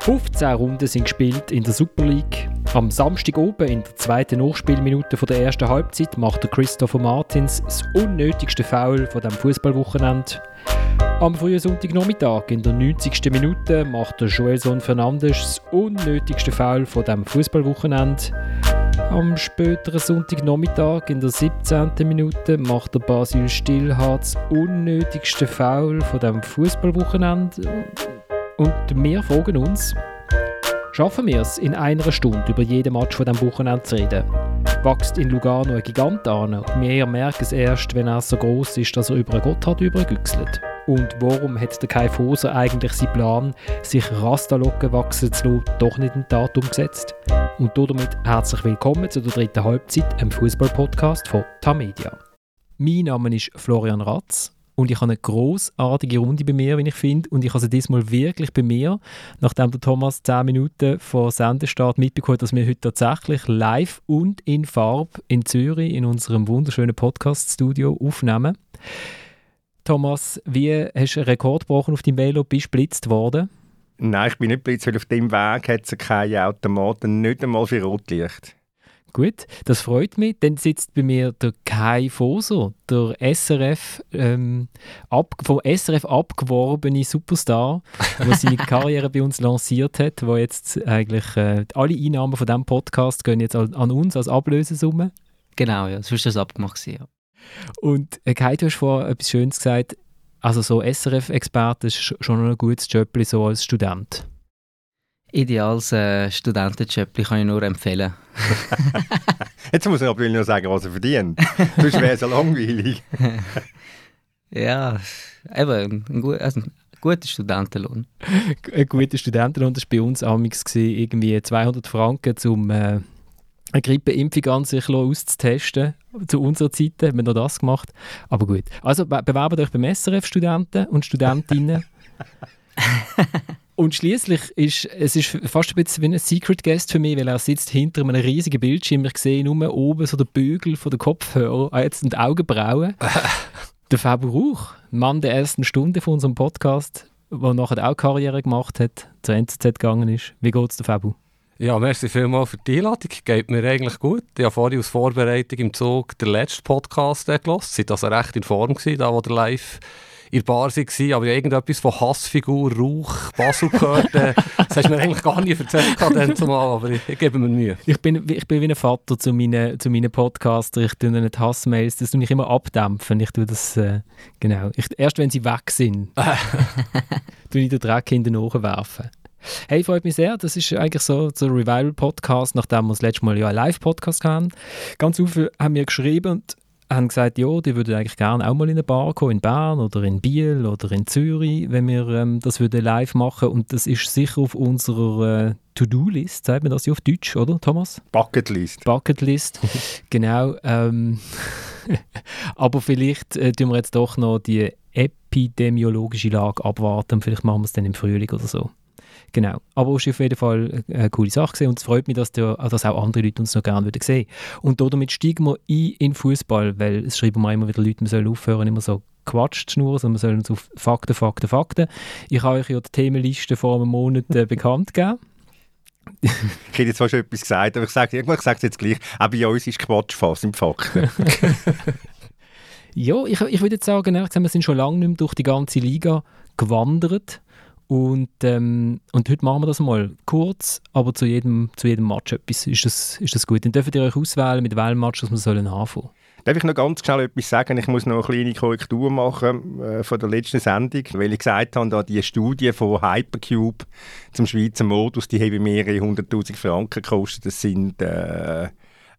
15 Runden sind gespielt in der Super League. Am Samstag oben in der zweiten Nachspielminute der ersten Halbzeit macht Christopher Martins das unnötigste Foul von dem Fußballwochenende. Am frühen Sonntagnachmittag in der 90. Minute macht der Joelson Fernandes das unnötigste Foul von dem Fußballwochenende. Am späteren Sonntagnachmittag in der 17. Minute macht der Basil Stillhardt das unnötigste Foul von dem Fußballwochenende. Und wir fragen uns, schaffen wir es, in einer Stunde über jeden Match von diesem Wochenende zu reden? Wächst in Lugano ein Gigant an und wir merken es erst, wenn er so groß ist, dass er über einen Gotthard übergüchselt? Und warum hat der Kai Foser eigentlich seinen Plan, sich Rastalocken wachsen zu lassen, doch nicht in Tat umgesetzt? Und damit herzlich willkommen zu der dritten Halbzeit, einem Fußball-Podcast von Tamedia. Mein Name ist Florian Ratz und ich habe eine großartige Runde bei mir, wie ich finde. Und ich habe sie diesmal wirklich bei mir, nachdem der Thomas 10 Minuten vor Sendestart mitbekommen hat, dass wir heute tatsächlich live und in Farbe in Zürich in unserem wunderschönen Podcast-Studio aufnehmen. Thomas, wie hast du einen Rekord gebrochen auf deinem Velo? Bist du blitzt worden? Nein, ich bin nicht blitzt, weil auf dem Weg hat es keine Automaten, nicht einmal für Rotlicht. Gut, das freut mich. Dann sitzt bei mir der Kai Foser, der SRF, ähm, ab, vom SRF abgeworbene Superstar, der seine Karriere bei uns lanciert hat, wo jetzt eigentlich äh, alle Einnahmen von diesem Podcast gehen jetzt an, an uns als Ablösesumme. Genau, ja, so ist das abgemacht. Ja. Und äh, Kai, du hast vorhin etwas Schönes gesagt, also so SRF-Experte ist schon ein gutes Job so als Student. Ideales äh, Studentenjob kann ich nur empfehlen. Jetzt muss ich aber nur sagen, was er verdient. Sonst wäre es ja langweilig. ja, eben, ein, gut, also ein guter Studentenlohn. ein guter Studentenlohn, das war bei uns amigs irgendwie 200 Franken, um äh, eine Grippeimpfung an sich auszutesten. Zu unserer Zeit haben wir noch das gemacht. Aber gut. Also be bewerbt euch beim SRF Studenten und Studentinnen. Und schließlich ist es ist fast ein bisschen wie ein Secret Guest für mich, weil er sitzt hinter einem riesigen Bildschirm. Ich sehe nur oben so den Bügel von der Kopfhörer, ah, jetzt sind Augenbrauen. der Fabio Rauch, Mann der ersten Stunde von unserem Podcast, der nachher auch Karriere gemacht hat, zur NZZ gegangen ist. Wie geht es der Fabio? Ja, merci vielmals für die Einladung. Geht mir eigentlich gut. Ich habe vorhin aus Vorbereitung im Zug den letzten Podcast gehört. Sie waren also recht in Form, da wo der live in der Bar war, aber irgendetwas von Hassfigur, Rauch, Basel gehört. Äh, das hast du mir eigentlich gar nicht erzählt, dann zumal, aber ich, ich, gebe mir Mühe. Ich bin, ich bin wie ein Vater zu meinen, zu meinen Podcaster. Ich tue nicht Hassmails, das tue ich immer abdämpfen. Ich tue das, äh, genau. Ich, erst wenn sie weg sind, tue ich den Dreck hinten nachwerfen. Hey, freut mich sehr. Das ist eigentlich so der Revival-Podcast, nachdem wir das letzte Mal ja einen Live-Podcast hatten. Ganz viele haben mir geschrieben und haben gesagt, ja, die würden eigentlich gerne auch mal in eine Bar kommen, in Bern oder in Biel oder in Zürich, wenn wir ähm, das würden live machen und das ist sicher auf unserer äh, To-Do-List, sagt man das ja auf Deutsch, oder Thomas? Bucketlist. Bucketlist, genau. Ähm, aber vielleicht äh, tun wir jetzt doch noch die epidemiologische Lage abwarten, vielleicht machen wir es dann im Frühling oder so. Genau. Aber es ist auf jeden Fall eine coole Sache gewesen und es freut mich, dass, der, dass auch andere Leute uns noch gerne würden sehen Und damit steigen wir ein in Fußball, weil es schreiben wir immer wieder Leute, man soll aufhören, immer so Quatsch zu schnurren, sondern wir sollen uns auf Fakten, Fakten, Fakten. Ich habe euch ja die Themenliste vor einem Monat äh, bekannt gegeben. ich hätte jetzt zwar schon etwas gesagt, aber ich sage ich sage es jetzt gleich. Auch bei uns ist Quatsch fast im Fakten. ja, ich, ich würde jetzt sagen, wir sind schon lange nicht mehr durch die ganze Liga gewandert. Und, ähm, und heute machen wir das mal kurz, aber zu jedem, zu jedem Match etwas. Ist das, ist das gut? Dann dürft ihr euch auswählen, mit welchem Match wir sollen anfangen Darf ich noch ganz schnell etwas sagen? Ich muss noch eine kleine Korrektur machen äh, von der letzten Sendung, weil ich gesagt habe, da die Studie von Hypercube zum Schweizer Modus, die haben mehrere hunderttausend Franken gekostet. Das sind äh,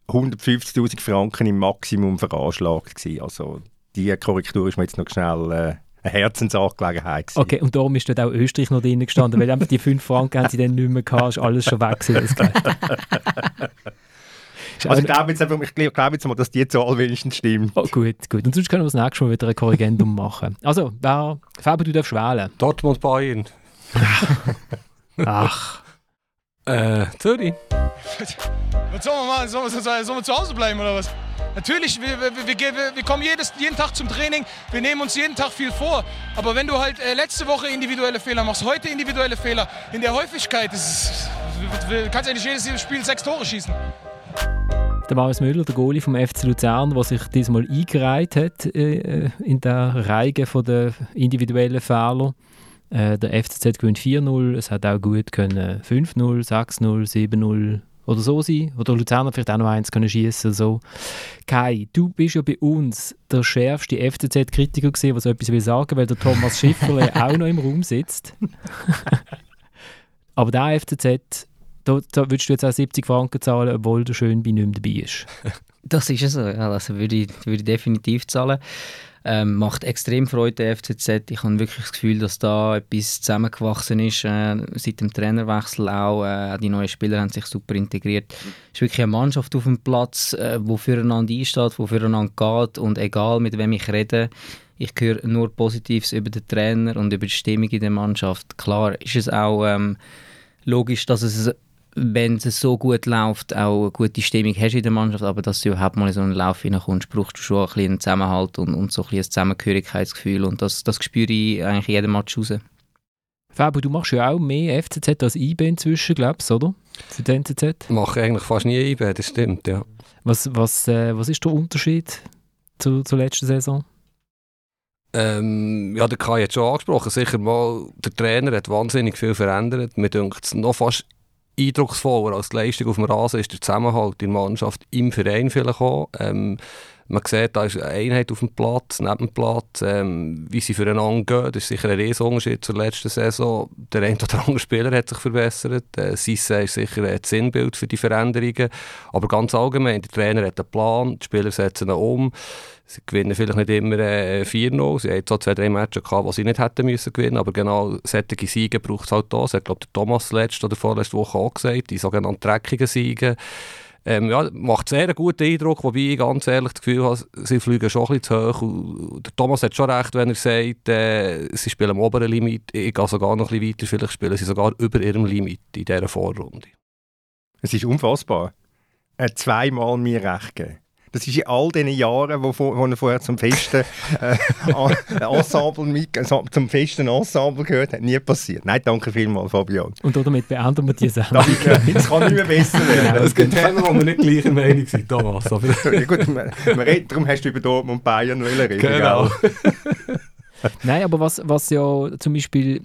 150'000 Franken im Maximum veranschlagt. Also die Korrektur ist mir jetzt noch schnell... Äh, eine Herzensangelegenheit. Gewesen. Okay, und darum ist dort auch Österreich noch drin gestanden, weil einfach die 5 Franken haben sie dann nicht mehr gehabt, ist alles schon weg gewesen, Also ich glaube jetzt, einfach, ich glaube jetzt mal, dass die Zahl wenigstens stimmt. Oh, gut, gut. Und sonst können wir das nächste Mal wieder ein Korrigendum machen. Also, wer, Faber, du darfst wählen. Dortmund, Bayern. Ach. Äh, Zürich. Was soll man machen? Sollen wir, sollen wir zu Hause bleiben oder was? Natürlich, wir, wir, wir, wir kommen jedes, jeden Tag zum Training, wir nehmen uns jeden Tag viel vor. Aber wenn du halt äh, letzte Woche individuelle Fehler machst, heute individuelle Fehler, in der Häufigkeit, das ist, kannst ja nicht jedes Spiel sechs Tore schießen. Der Marius Müller, der Goalie vom FC Luzern, der sich diesmal eingereiht hat äh, in der Reihe der individuellen Fehler. Äh, der FCZ gewinnt 4-0, es hat auch gut können 5-0, 6-0, 7-0 oder so sein. Oder Luzerner vielleicht auch noch eins können schießen. So. Kai, du bist ja bei uns der schärfste FCZ-Kritiker gesehen, was etwas will sagen, weil der Thomas Schifferle auch noch im Raum sitzt. Aber der FCZ da, da würdest du jetzt auch 70 Franken zahlen, obwohl der Schönby nicht mehr dabei ist. Das ist ja so, ja, also würde ich, würde ich definitiv zahlen. Ähm, macht extrem Freude, der FCZ. Ich habe wirklich das Gefühl, dass da etwas zusammengewachsen ist, äh, seit dem Trainerwechsel auch. Äh, die neuen Spieler haben sich super integriert. Es ist wirklich eine Mannschaft auf dem Platz, äh, die füreinander einsteht, die füreinander geht und egal mit wem ich rede, ich höre nur Positives über den Trainer und über die Stimmung in der Mannschaft. Klar ist es auch ähm, logisch, dass es wenn es so gut läuft, auch eine gute Stimmung hast in der Mannschaft, aber dass du überhaupt mal in so einen Lauf hineinkommst, brauchst du schon ein bisschen einen Zusammenhalt und, und so ein, ein Zusammengehörigkeitsgefühl und das, das spüre ich eigentlich jeden Match raus. Fabio, du machst ja auch mehr FCZ als IB inzwischen, glaubst du, oder? Für den NZZ? Ich mache eigentlich fast nie IB, das stimmt, ja. Was, was, äh, was ist der Unterschied zu, zur letzten Saison? Ähm, ja, der Kai hat schon angesprochen. Sicher mal, der Trainer hat wahnsinnig viel verändert. Mir denkt es noch fast eindrucksvoller als die Leistung auf dem Rasen ist der Zusammenhalt in der Mannschaft im Verein vielleicht auch. Ähm, man sieht, da ist eine Einheit auf dem Platz, neben dem Platz, ähm, wie sie füreinander gehen. Das ist sicher ein Riesenunterschied zur letzten Saison. Der ein oder andere Spieler hat sich verbessert. Äh, Sisse ist sicher ein Sinnbild für die Veränderungen. Aber ganz allgemein, der Trainer hat einen Plan, die Spieler setzen ihn um. Sie gewinnen vielleicht nicht immer äh, 4-0. Sie hatten so zwei, drei Matches die sie nicht hätten müssen gewinnen Aber genau solche Siege braucht es halt da. Das hat, glaube der Thomas letzte oder vorletzte Woche auch gesagt. Die sogenannten dreckigen Siege. Ähm, ja, macht sehr einen guten Eindruck, wobei ich ganz ehrlich das Gefühl habe, sie fliegen schon ein bisschen zu hoch. Und der Thomas hat schon recht, wenn er sagt, äh, sie spielen am oberen Limit. Ich gehe sogar noch ein bisschen weiter, vielleicht spielen sie sogar über ihrem Limit in dieser Vorrunde. Es ist unfassbar. Hat zweimal mir recht gegeben. Das ist in all diesen Jahren, wo, wo er vorher zum festen äh, Ensemble mit, zum festen Ensemble gehört hat, nie passiert. Nein, danke vielmals, Fabian. Und damit beenden wir diese Sendung. Danke, es kann nicht mehr besser werden. Es gibt Themen, wo wir nicht gleicher Meinung sind, Thomas. Aber ja, gut, man, man redet, darum hast du über Dortmund und Bayern reden. Genau. Nein, aber was, was ja zum Beispiel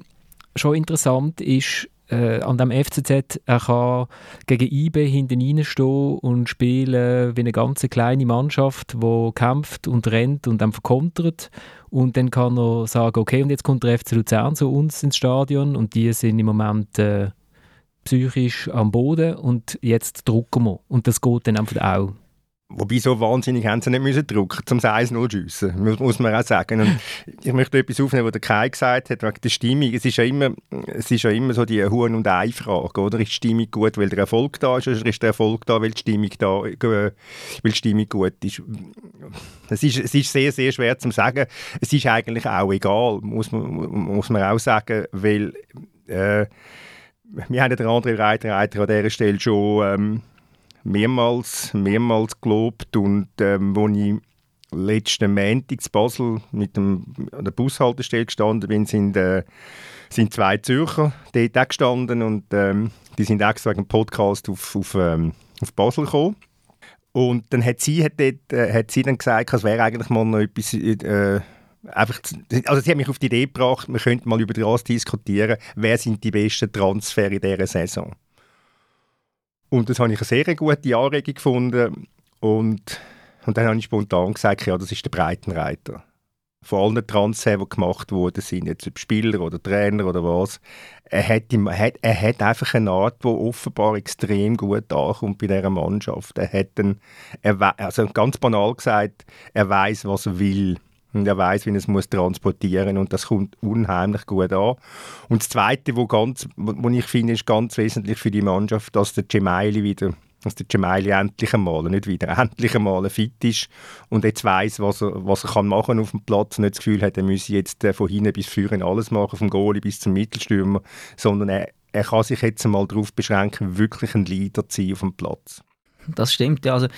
schon interessant ist, äh, an dem FCZ, er kann gegen IB hinten reinstehen und spielen wie eine ganz kleine Mannschaft, die kämpft und rennt und dann verkontert. Und dann kann er sagen, okay, und jetzt kommt der FC Luzern zu uns ins Stadion und die sind im Moment äh, psychisch am Boden und jetzt drucken wir. Und das geht dann einfach auch. Wobei, so wahnsinnig haben sie nicht müssen drücken, zum 1-0 schiessen, muss, man auch sagen. Und ich möchte etwas aufnehmen, was der Kai gesagt hat, wegen der Stimmung. Es ist ja immer, es ist ja immer so die Huhn- und Ei-Frage, oder? Ist die Stimmung gut, weil der Erfolg da ist, oder ist der Erfolg da, weil die Stimmung, da, weil die Stimmung gut ist? Es, ist? es ist sehr, sehr schwer zu sagen. Es ist eigentlich auch egal, muss man, muss man auch sagen, weil äh, wir haben den André Reiter, Reiter an dieser Stelle schon... Ähm, mehrmals, mehrmals gelobt und ähm, wo ich letzten Montag in Basel mit dem, an der Bushaltestelle gestanden bin, sind, äh, sind zwei Zürcher dort auch gestanden und ähm, die sind extra wegen dem Podcast auf, auf, ähm, auf Basel gekommen. Und dann hat sie, hat dort, äh, hat sie dann gesagt, es wäre eigentlich mal noch etwas... Äh, einfach, also sie hat mich auf die Idee gebracht, wir könnten mal über das diskutieren, wer sind die besten Transfer in dieser Saison. Und das habe ich eine sehr gute Anregung gefunden. Und, und dann habe ich spontan gesagt, ja, das ist der Breitenreiter. Von allen Transfers, die gemacht wurden, sind jetzt Spieler oder Trainer oder was, er hat, er hat, er hat einfach eine Art, die offenbar extrem gut ankommt bei dieser Mannschaft. Er hat einen, er, also ganz banal gesagt, er weiß, was er will. Und er weiß, wie er es muss transportieren und das kommt unheimlich gut an. Und das Zweite, wo, ganz, wo ich finde, ist ganz wesentlich für die Mannschaft, dass der Gemaili wieder dass der Gemaili endlich einmal, nicht wieder, endlich einmal fit ist und jetzt weiß, was er, was er kann machen auf dem Platz nicht das Gefühl hat, er müsse jetzt äh, von hinten bis vorne alles machen, vom Goalie bis zum Mittelstürmer, sondern er, er kann sich jetzt einmal darauf beschränken, wirklich ein Leader zu sein auf dem Platz. Das stimmt. Ja, also,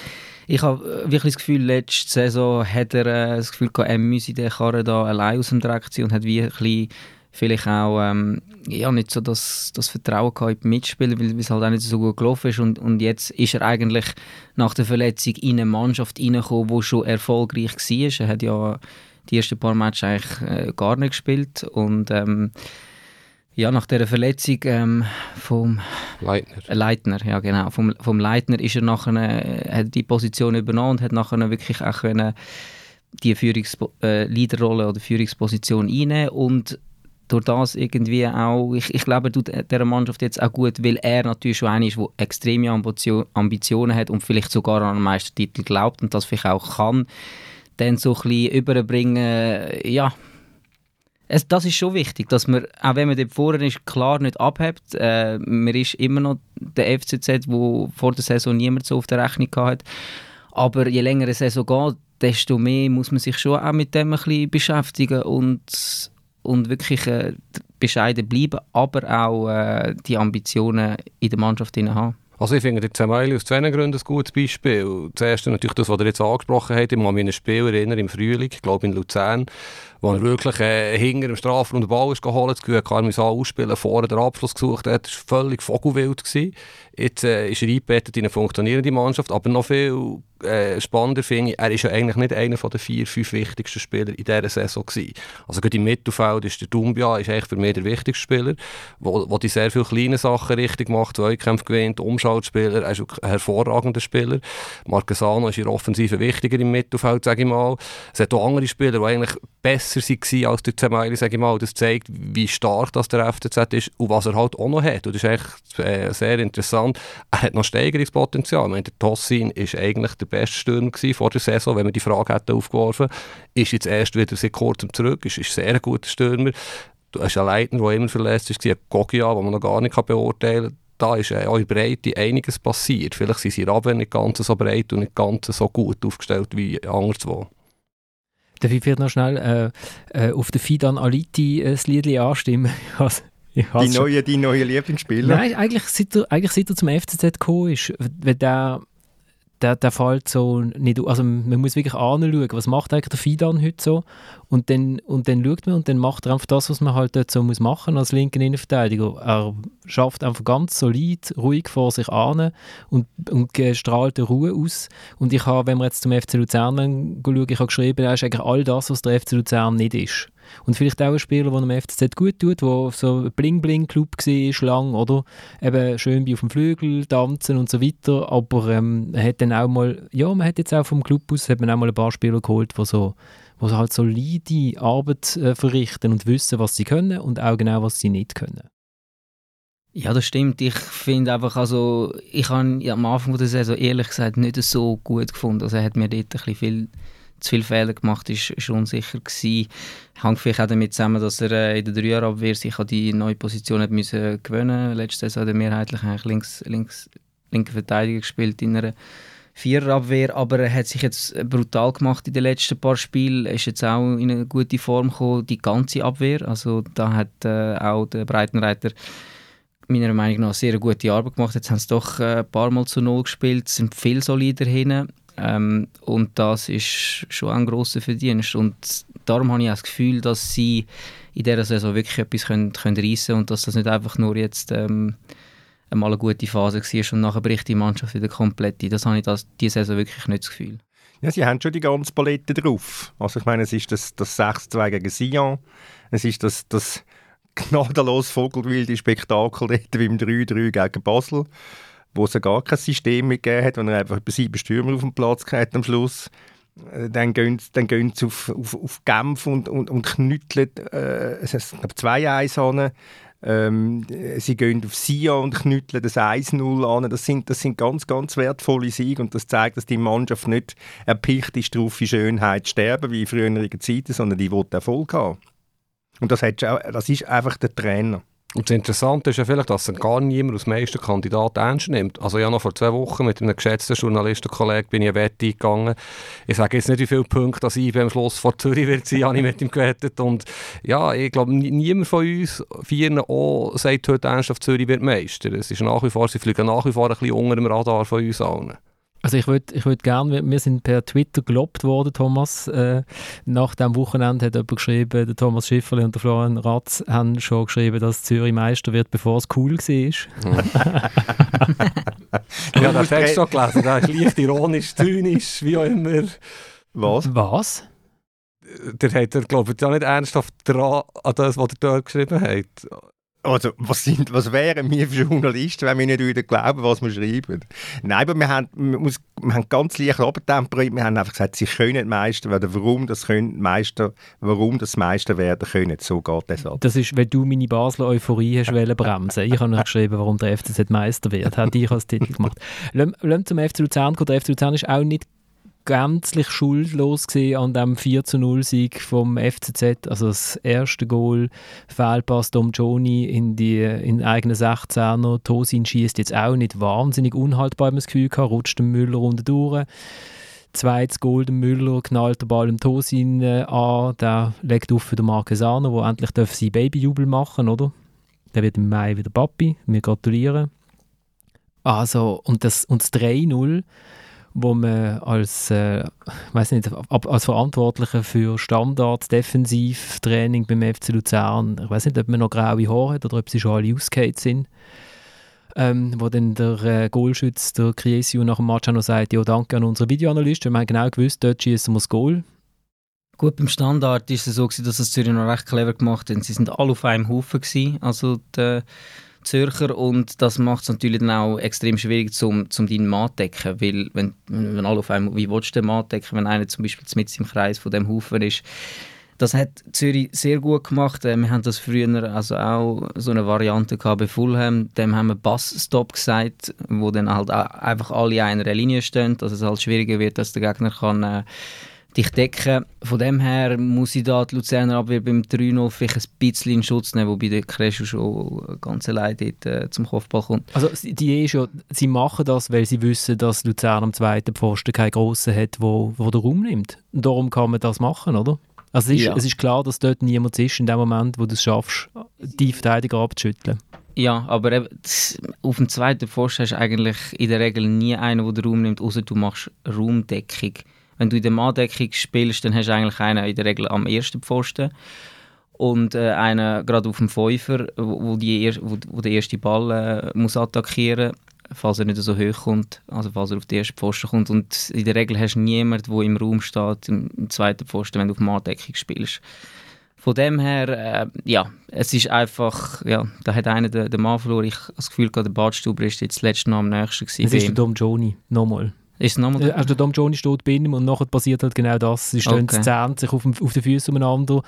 ich habe wirklich das Gefühl, letzte Saison hat er äh, das Gefühl gehabt, er müsse den Karren da allein aus dem Dreck ziehen und hat wirklich vielleicht auch ähm, ja, nicht so das, das Vertrauen gehabt in die Mitspieler, weil es halt auch nicht so gut gelaufen ist. Und, und jetzt ist er eigentlich nach der Verletzung in eine Mannschaft reingekommen, die schon erfolgreich war. Er hat ja die ersten paar Matches eigentlich äh, gar nicht gespielt und ähm, ja, nach der Verletzung ähm, vom Leitner. Leitner, ja genau, vom, vom Leitner ist er nachher, äh, hat die Position übernommen und hat nachher wirklich auch können die Führungs äh, Leaderrolle oder Führungsposition einnehmen und durch das irgendwie auch, ich, ich glaube, tut der Mannschaft jetzt auch gut, weil er natürlich schon einer ist, der extreme Ambition, Ambitionen hat und vielleicht sogar an einen Meistertitel glaubt und das vielleicht auch kann, dann so ein bisschen überbringen, ja, es, das ist schon wichtig, dass man, auch wenn man dort vorne ist, klar nicht abhebt. Äh, man ist immer noch der FCZ, wo vor der Saison niemand so auf der Rechnung hatte. Aber je länger eine Saison geht, desto mehr muss man sich schon auch mit dem ein bisschen beschäftigen und und wirklich äh, bescheiden bleiben, aber auch äh, die Ambitionen in der Mannschaft haben. Also ich finde Zemaili aus zwei Gründen ein gutes Beispiel. Zuerst natürlich das, was er jetzt angesprochen hat. Ich muss mich an ein Spiel erinnern im Frühling, ich glaube in Luzern, wo er wirklich äh, hinter dem Strafraum den Ball ist geholt, das Gefühl, er ausspielen, vorher den Abschluss gesucht hat. Das war völlig vogelwild. Gewesen. Jetzt äh, ist er eingebettet in eine funktionierende Mannschaft, aber noch viel äh, spannender finde ich, er ist ja eigentlich nicht einer der vier, fünf wichtigsten Spieler in dieser Saison gewesen. Also gerade im Mittelfeld ist der Dumbia ist eigentlich für mich der wichtigste Spieler, wo, wo die sehr viele kleine Sachen richtig macht, Zweikämpfe gewinnt, Umschaltspieler, er ist ein hervorragender Spieler. Marquesano ist in der Offensive wichtiger im Mittelfeld, sage ich mal. Es hat auch andere Spieler, die eigentlich besser waren als der Zemaili, sage ich mal. Das zeigt, wie stark das der FCZ ist und was er halt auch noch hat. Und das ist echt äh, sehr interessant. Er hat noch Steigerungspotenzial. Ich meine, der Tossin ist eigentlich der beste Stürmer vor der Saison, wenn wir die Frage hätten aufgeworfen. Ist jetzt erst wieder seit kurzem zurück, ist, ist sehr ein guter Stürmer. Du hast einen Leitner, der immer verletzt ist, ein Gogia, den man noch gar nicht beurteilen kann da ist äh, auch in Breite einiges passiert. Vielleicht sind sie in nicht ganz so breit und nicht ganz so gut aufgestellt wie anderswo. Darf ich vielleicht noch schnell äh, äh, auf den Fidan Aliti äh, das Lied anstimmen? die, neue, die neue Lieblingsspieler? Nein, eigentlich seit er, eigentlich seit er zum FCZ gekommen ist, wenn der der, der fällt so nicht, also man muss wirklich anschauen, was macht eigentlich der Fidan heute so und dann, und dann schaut man und dann macht er einfach das, was man halt dort so muss machen als linken Innenverteidiger. Er schafft einfach ganz solid, ruhig vor sich an und, und strahlt Ruhe aus und ich habe, wenn wir jetzt zum FC Luzern schauen, ich habe geschrieben, er ist eigentlich all das, was der FC Luzern nicht ist. Und vielleicht auch ein Spieler, der am FCZ gut tut, der so ein Bling-Bling-Club war, lang, oder? Eben schön auf dem Flügel tanzen und so weiter, aber ähm, hat dann auch mal, ja, man hat jetzt auch vom Club aus, hat man auch mal ein paar Spieler geholt, die so die halt solide Arbeit äh, verrichten und wissen, was sie können und auch genau, was sie nicht können. Ja, das stimmt. Ich finde einfach, also ich habe am Anfang der Saison ehrlich gesagt nicht so gut gefunden. Also er hat mir dort ein bisschen viel zu viele Fehler gemacht, ist, ist unsicher gewesen. Hängt vielleicht auch damit zusammen, dass er äh, in der Dreierabwehr sich an die neue Position hat müssen gewöhnen musste. Letzte Saison hat er mehrheitlich eigentlich links, links, linke Verteidiger gespielt in einer Viererabwehr, aber er hat sich jetzt brutal gemacht in den letzten paar Spielen. Ist jetzt auch in eine gute Form gekommen, die ganze Abwehr. Also da hat äh, auch der Breitenreiter meiner Meinung nach sehr gute Arbeit gemacht. Jetzt haben sie doch äh, ein paar Mal zu Null gespielt, sind viel solider hin. Ähm, und das ist schon ein grosser Verdienst. Und darum habe ich auch das Gefühl, dass sie in dieser Saison wirklich etwas können, können reissen können und dass das nicht einfach nur jetzt ähm, einmal eine gute Phase war und nachher bricht die Mannschaft wieder komplett ein. Das habe ich das, diese Saison wirklich nicht das Gefühl. Ja, sie haben schon die ganze Palette drauf. Also ich meine, es ist das, das 6-2 gegen Sion, es ist das, das gnadenlos vogelwilde Spektakel dort beim 3-3 gegen Basel wo es gar kein System mehr gegeben hat, wo er einfach über sieben Stürmer auf dem Platz hatte am Schluss. Äh, dann gehen, dann gehen sie auf, auf, auf Genf und, und, und knütteln äh, es sind zwei Eis an. Ähm, sie gehen auf Sion und knütteln das 1-0 an. Das sind, das sind ganz, ganz wertvolle Siege und das zeigt, dass die Mannschaft nicht erpicht ist, darauf in Schönheit zu sterben, wie in früheren Zeiten, sondern die will Erfolg haben. Und das, hat, das ist einfach der Trainer. Und das Interessante ist ja vielleicht, dass gar niemand aus meisten Kandidaten ernst nimmt. Also ja, noch vor zwei Wochen mit einem geschätzten Journalistenkollegen bin ich eine Wette eingegangen. Ich sage jetzt nicht, wie viele Punkte dass ich beim Schluss vor Zürich wird sein, habe ich mit ihm gewettet. Und ja, ich glaube, niemand von uns vier auch sagt heute ernsthaft, Zürich wird Meister. Es ist nach wie vor, sie fliegen nach wie vor ein bisschen unter dem Radar von uns allen. Also ich würde ich würd gerne, wir sind per Twitter gelobt worden, Thomas. Äh, nach dem Wochenende hat jemand geschrieben, der Thomas Schifferle und der Florian Ratz haben schon geschrieben, dass Zürich Meister wird, bevor es cool war. ja, das hast du schon gelesen, das ist leicht ironisch, zynisch, wie auch immer. Was? Was? Der hat er, glaube ich, ja nicht ernsthaft dran an das, was er dort geschrieben hat. Also, was, sind, was wären wir für Journalisten, wenn wir nicht wieder glauben, was wir schreiben? Nein, aber wir haben, wir, muss, wir haben ganz leicht abtemperiert. Wir haben einfach gesagt, sie können Meister werden. Warum das können Meister, warum das Meister werden können. So geht das ab. Das ist, weil du meine Basler Euphorie hast wollen bremsen. Ich habe noch geschrieben, warum der FCZ Meister wird. Hat ich als Titel gemacht. Lass zum FC Luzern kommen. Der FC Luzern ist auch nicht gänzlich schuldlos an dem 4 zu 0 Sieg vom FCZ. Also das erste Goal, Fehlpass Dom Joni in die in eigene 16er. Tosin schießt jetzt auch nicht wahnsinnig unhaltbar, das Gefühl gehabt, rutscht den Müller durch. Zweites Goal, der Müller knallt den Ball im Tosin äh, an, der legt auf für den Marquesano, der endlich darf sein Babyjubel machen, oder? Der wird im Mai wieder Papi, wir gratulieren. Also, und das, und das 3-0 wo man als, äh, nicht, als Verantwortlicher für Standard Defensivtraining beim FC Luzern, ich weiß nicht, ob man noch graue Haare hat oder ob sie schon alle ausgehört sind, ähm, wo dann der äh, Goalschütz, der Criesio, nach dem Match auch noch sagt, ja, danke an unsere Videoanalysten, wir haben genau gewusst, dort schießen wir das Goal. Gut, beim Standard war es so, dass es Zürich noch recht clever gemacht hat. Sie sind alle auf einem Haufen gewesen. Also die, Zürcher und das macht es natürlich dann auch extrem schwierig, zum, zum deinen Mann decken, weil wenn, wenn alle auf einmal, wie willst du den Mann decken, wenn einer zum Beispiel mit im Kreis von dem Haufen ist, das hat Zürich sehr gut gemacht. Äh, wir haben das früher also auch so eine Variante gehabt bei Fulham. Dem haben wir Bass-Stop gesagt, wo dann halt einfach alle in einer Linie stehen, dass es halt schwieriger wird, dass der Gegner kann äh, dich decken. Von dem her muss ich da die Luzerner Abwehr beim 3-0 vielleicht ein bisschen in Schutz nehmen, wobei der Crescio schon ganz allein dort äh, zum Kopfball kommt. Also die ist ja, sie machen das, weil sie wissen, dass Luzern am zweiten Pfosten keinen Grossen hat, wo, wo der Raum nimmt. Und darum kann man das machen, oder? Also es ist, ja. es ist klar, dass dort niemand ist in dem Moment, wo du es schaffst, die Verteidiger abzuschütteln. Ja, aber eben, auf dem zweiten Pfosten hast du eigentlich in der Regel nie einen, der den Raum nimmt, außer du machst Raumdeckung wenn du in der Manndeckung spielst, dann hast du eigentlich einen in der Regel am ersten Pfosten und äh, einen gerade auf dem Fünfer, wo, wo, die wo, wo der erste Ball äh, muss attackieren falls er nicht so hoch kommt, also falls er auf den ersten Pfosten kommt. Und in der Regel hast du niemanden, der im Raum steht, im, im zweiten Pfosten, wenn du auf Manndeckung spielst. Von dem her, äh, ja, es ist einfach, ja, da hat einer den, den Mann verloren. Ich habe das Gefühl, der Badstuber ist jetzt das letzte Mal am nächsten gewesen. Es ist der Dom Joni, nochmal. Ist nochmal? Also der Dom Jones steht bei ihm und nachher passiert halt genau das. Sie stehen okay. Zähne sich auf, auf den Füßen umeinander,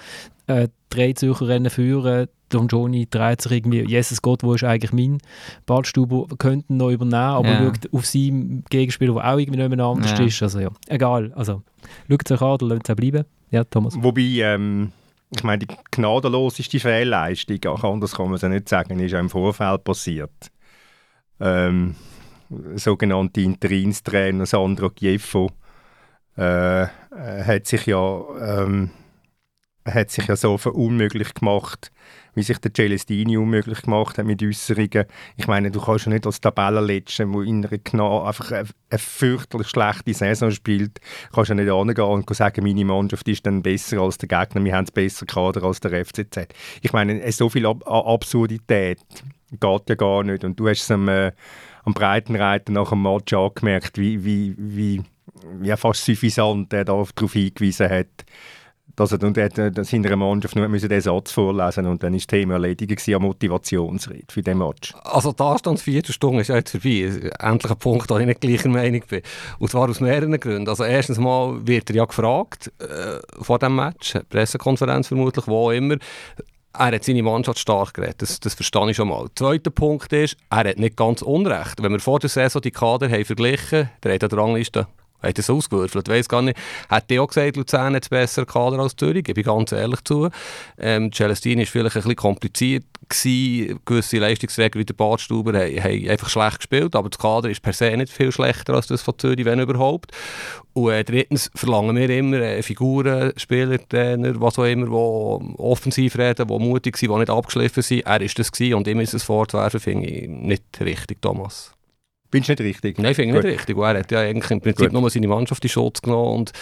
äh, drei Zürcher rennen führen, Dom Johnny dreht sich irgendwie, Jesus Gott, wo ist eigentlich mein Ballstuber, könnten noch übernehmen, aber ja. schaut auf seinen Gegenspieler, der auch irgendwie nicht anders ja. ist. Also ja, egal. Also schaut es euch an, oder lasst es bleiben. Ja, Thomas. Wobei, ähm, ich meine, die gnadenloseste Fehlleistung, auch anders kann man es ja nicht sagen, ist ja im Vorfeld passiert. Ähm, sogenannte Interimstrainer Sandro Gieffo äh, hat sich ja ähm, hat sich ja so unmöglich gemacht, wie sich der Celestini unmöglich gemacht hat mit Äußerungen. Ich meine, du kannst ja nicht als Tabellenletzter, der in einer genau einfach eine, eine fürchterlich schlechte Saison spielt, kannst ja nicht angehen und sagen, meine Mannschaft ist dann besser als der Gegner, wir haben es besser Kader als der FCZ. Ich meine, so viel Ab Absurdität geht ja gar nicht und du hast es am äh, am Breitenreiter nach dem Match angemerkt, wie, wie, wie, wie fast suffisant er darauf hingewiesen hat, dass er, und er seiner Mannschaft nur den Satz vorlesen und dann ist das Thema erledigt an Motivationsrede für den Match. Also die Anstandsviertelstunde ist jetzt vorbei. Endlich ein Punkt, wo ich nicht gleicher Meinung bin. Und zwar aus mehreren Gründen. Also erstens mal wird er ja gefragt äh, vor dem Match, Pressekonferenz vermutlich, wo immer, er hat seine Mannschaft stark geredet, das, das verstehe ich schon mal. Der zweite Punkt ist, er hat nicht ganz Unrecht. Wenn wir vor der Saison die Kader haben verglichen, der hat eine Rangliste hat es ausgewürfelt, weiß gar nicht. Hat er auch gesagt, Luzern hat besser Kader als Zürich, ich ganz ehrlich zu. Ähm, Celestine war vielleicht ein bisschen kompliziert gewesen. Gewisse Leistungsträger wie der Badstuber haben, haben, einfach schlecht gespielt, aber das Kader ist per se nicht viel schlechter als das von Zürich, wenn überhaupt. Und äh, drittens verlangen wir immer äh, Figuren, Spieler, Trainer, was auch immer, die offensiv reden, die mutig sind, die nicht abgeschliffen sind. Er ist das gewesen und ihm ist es vorzuwerfen, finde ich nicht richtig, Thomas. Findest du nicht richtig? Nein, finde ich nicht richtig. Er hat ja eigentlich im Prinzip Gut. nur seine Mannschaft in Schutz genommen. Und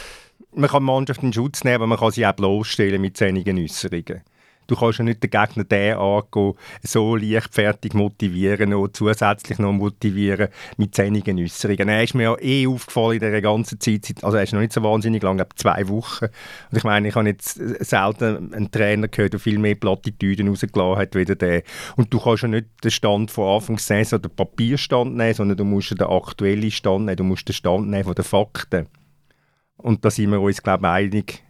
man kann die Mannschaft in Schutz nehmen, aber man kann sie auch bloßstellen mit zähnigen Äußerungen. Du kannst ja nicht den Gegner der angehen, so leichtfertig motivieren und zusätzlich noch motivieren mit zähnigen Äußerungen. Er ist mir ja eh aufgefallen in dieser ganzen Zeit, also er ist noch nicht so wahnsinnig lang, glaube zwei Wochen. Und ich meine, ich habe jetzt selten einen Trainer gehört, der viel mehr Plattitüden rausgelassen hat, wie der. Und du kannst ja nicht den Stand von Anfang Saison, den Papierstand nehmen, sondern du musst den aktuellen Stand nehmen, du musst den Stand nehmen von den Fakten. Und da sind wir uns, glaube ich, einig,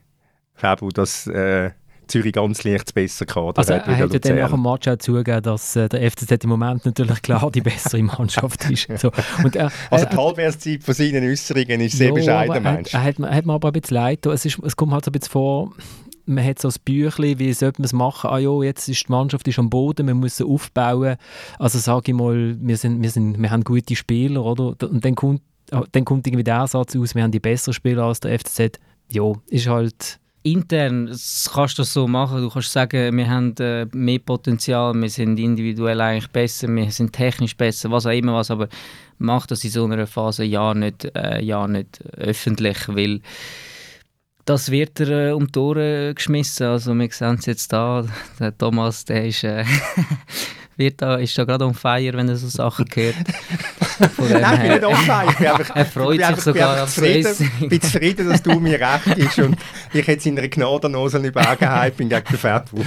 Fabio, dass... Äh, Zürich ganz leicht bessere Kader also. Er hat ja dann nach dem Match auch zugegeben, dass äh, der FCZ im Moment natürlich klar die bessere Mannschaft ist. So. Und, äh, also die Halbwertszeit von seinen Äußerungen ist sehr jo, bescheiden, meinst du? Er, hat, hat mir aber ein bisschen leid es, ist, es kommt halt so ein bisschen vor, man hat so ein Büchlein, wie sollte man es machen, ah jo, jetzt ist die Mannschaft ist am Boden, wir müssen aufbauen. Also sage ich mal, wir, sind, wir, sind, wir haben gute Spieler, oder? Und dann kommt, dann kommt irgendwie der Satz aus, wir haben die besseren Spieler als der FCZ. Ja, ist halt intern kannst du das so machen. Du kannst sagen, wir haben äh, mehr Potenzial, wir sind individuell eigentlich besser, wir sind technisch besser, was auch immer was, aber mach das in so einer Phase ja nicht, äh, ja nicht öffentlich, weil das wird er äh, um die Ohren geschmissen. Also wir sehen es jetzt da, der Thomas, der ist... Wird da, ist da gerade on fire, wenn er so Sachen hört. Nein, ich bin nicht on fire. Ich bin einfach, er freut sich sogar auf zufrieden, Ich bin zufrieden, dass du mir recht bist und ich jetzt in einer gnadenlosen Übergeheit bin gegen den Fettwurf.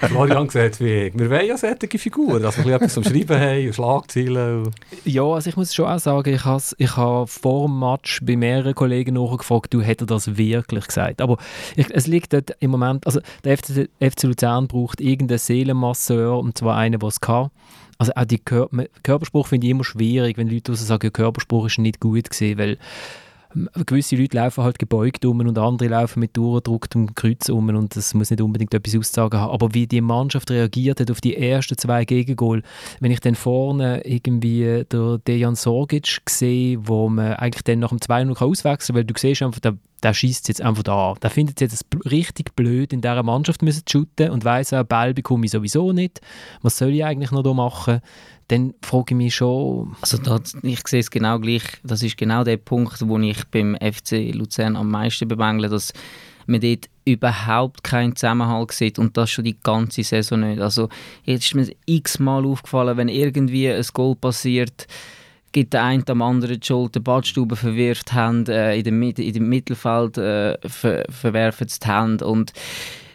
Florian gesagt wie Wir wollen ja solche Figuren, dass wir etwas zum Schreiben haben und Schlagzeilen. Ja, also ich muss schon auch sagen, ich habe ich ha vor dem Match bei mehreren Kollegen nachgefragt, du hättest das wirklich gesagt. Aber ich, es liegt dort im Moment, also der FC, FC Luzern braucht irgendeinen Seelenmasseur und zwar war einer, der es hatte. Also auch die Kör Körperspruch finde ich immer schwierig, wenn Leute sagen, Körperspruch ist nicht gut gewesen, weil gewisse Leute laufen halt gebeugt um und andere laufen mit durchgedrucktem Kreuz um und das muss nicht unbedingt etwas aussagen haben. Aber wie die Mannschaft reagiert hat auf die ersten zwei Gegengol, wenn ich dann vorne irgendwie der Dejan Sorgic sehe, wo man eigentlich dann nach dem 2-0 auswechseln kann, weil du siehst einfach, der, der schießt jetzt einfach da. Der findet es jetzt richtig blöd, in dieser Mannschaft zu shooten und weiss auch, Ball bekomme ich sowieso nicht. Was soll ich eigentlich noch da machen? dann frage ich mich schon... Also das, ich sehe es genau gleich. Das ist genau der Punkt, wo ich beim FC Luzern am meisten bemängle, dass man dort überhaupt keinen Zusammenhalt sieht und das schon die ganze Saison nicht. Also jetzt ist mir x-mal aufgefallen, wenn irgendwie ein Goal passiert, gibt der eine am anderen die Schuld, die Badstube verwirft Hand, äh, in, dem, in dem Mittelfeld äh, ver, verwerfen die Hand und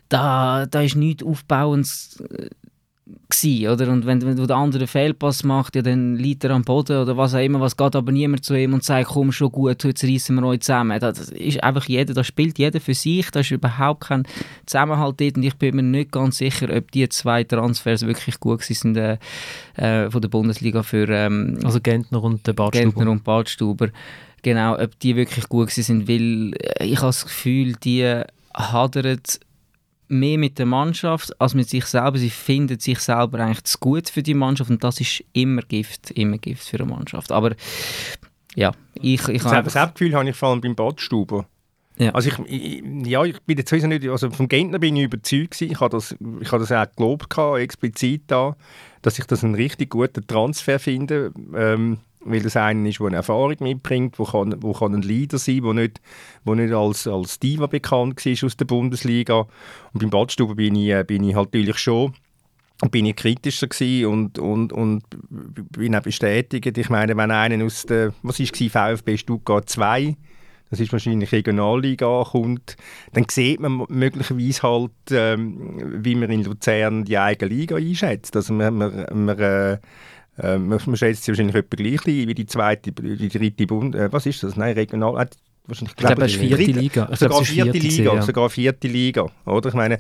da, da ist nichts Aufbauendes gewesen, oder? Und wenn, wenn der andere Fehlpass macht, ja, dann liegt er am Boden oder was auch immer, was geht aber niemand zu ihm und sagt, komm schon gut, jetzt reissen wir euch zusammen. Das ist einfach jeder, da spielt jeder für sich, da ist überhaupt kein Zusammenhalt dort und ich bin mir nicht ganz sicher, ob die zwei Transfers wirklich gut sind äh, äh, von der Bundesliga für ähm, also Gentner und Badstuber. Gentner und Badstuber. Genau, ob die wirklich gut sind, weil äh, ich habe das Gefühl, die hadern mehr mit der Mannschaft als mit sich selber. Sie finden sich selber eigentlich zu gut für die Mannschaft und das ist immer Gift, immer Gift für eine Mannschaft. Aber ja, ich, ich habe... Das Gefühl habe ich vor allem beim Badstuber. Ja. Also ich, ich, ja, ich bin jetzt nicht, also vom Gentner bin ich überzeugt gewesen. Ich habe das, ich habe das auch gelobt explizit da, dass ich das einen richtig guten Transfer finde. Ähm, weil das einer ist, der eine Erfahrung mitbringt, wo kann, wo kann ein Leader sein, der nicht, wo nicht als, als Diva bekannt war aus der Bundesliga. Und beim Badstuber bin ich, äh, bin ich halt natürlich schon bin ich kritischer und, und, und bin auch bestätigt. Ich meine, wenn einer aus der, was war VfB Stuttgart 2, das ist wahrscheinlich Regionalliga kommt, dann sieht man möglicherweise halt, ähm, wie man in Luzern die eigene Liga einschätzt. Also man, man, man äh, äh, man, schätzt sie wahrscheinlich etwa gleich wie die zweite, die dritte Bund. Äh, was ist das? Nein, regional. Äh, wahrscheinlich, ich glaube, es ist vierte Liga. Ich sogar vierte Liga, gesehen, ja. sogar vierte Liga, oder? Ich meine,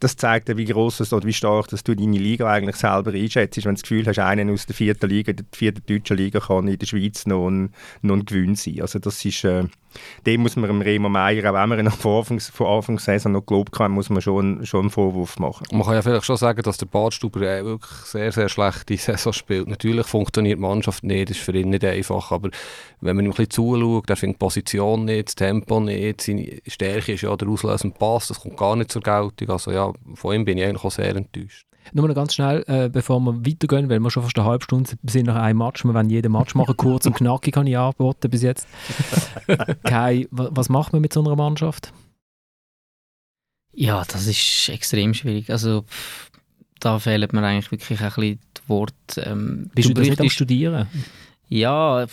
das zeigt ja, wie groß es oder wie stark dass du deine Liga eigentlich selber einschätzt. Wenn du das Gefühl hast, einer aus der vierten Liga, der vierten deutschen Liga kann in der Schweiz noch ein, noch ein Gewinn sein. Also das ist, äh, dem muss man Remo Meier, auch wenn man ihn von Anfang, Anfang Saison noch gelobt hat, muss man schon, schon einen Vorwurf machen. Man kann ja vielleicht schon sagen, dass der Badstuber äh, wirklich sehr, sehr schlechte Saison spielt. Natürlich funktioniert die Mannschaft nicht, das ist für ihn nicht einfach, aber wenn man ihm ein bisschen zuschaut, er findet die Position nicht, das Tempo nicht, seine Stärke ist ja der auslösende Pass, das kommt gar nicht zur Geltung. Also ja, von ihm bin ich eigentlich auch sehr enttäuscht. Nur noch ganz schnell, äh, bevor wir weitergehen, weil wir schon fast eine halbe Stunde sind nach einem Match. Wir wollen jeden Match machen, kurz und knackig kann ich antworten bis jetzt. Kai, was macht man mit so einer Mannschaft? Ja, das ist extrem schwierig. Also da fehlt mir eigentlich wirklich ein bisschen das Wort. Ähm, Bist du, du nicht am Studieren? Ja,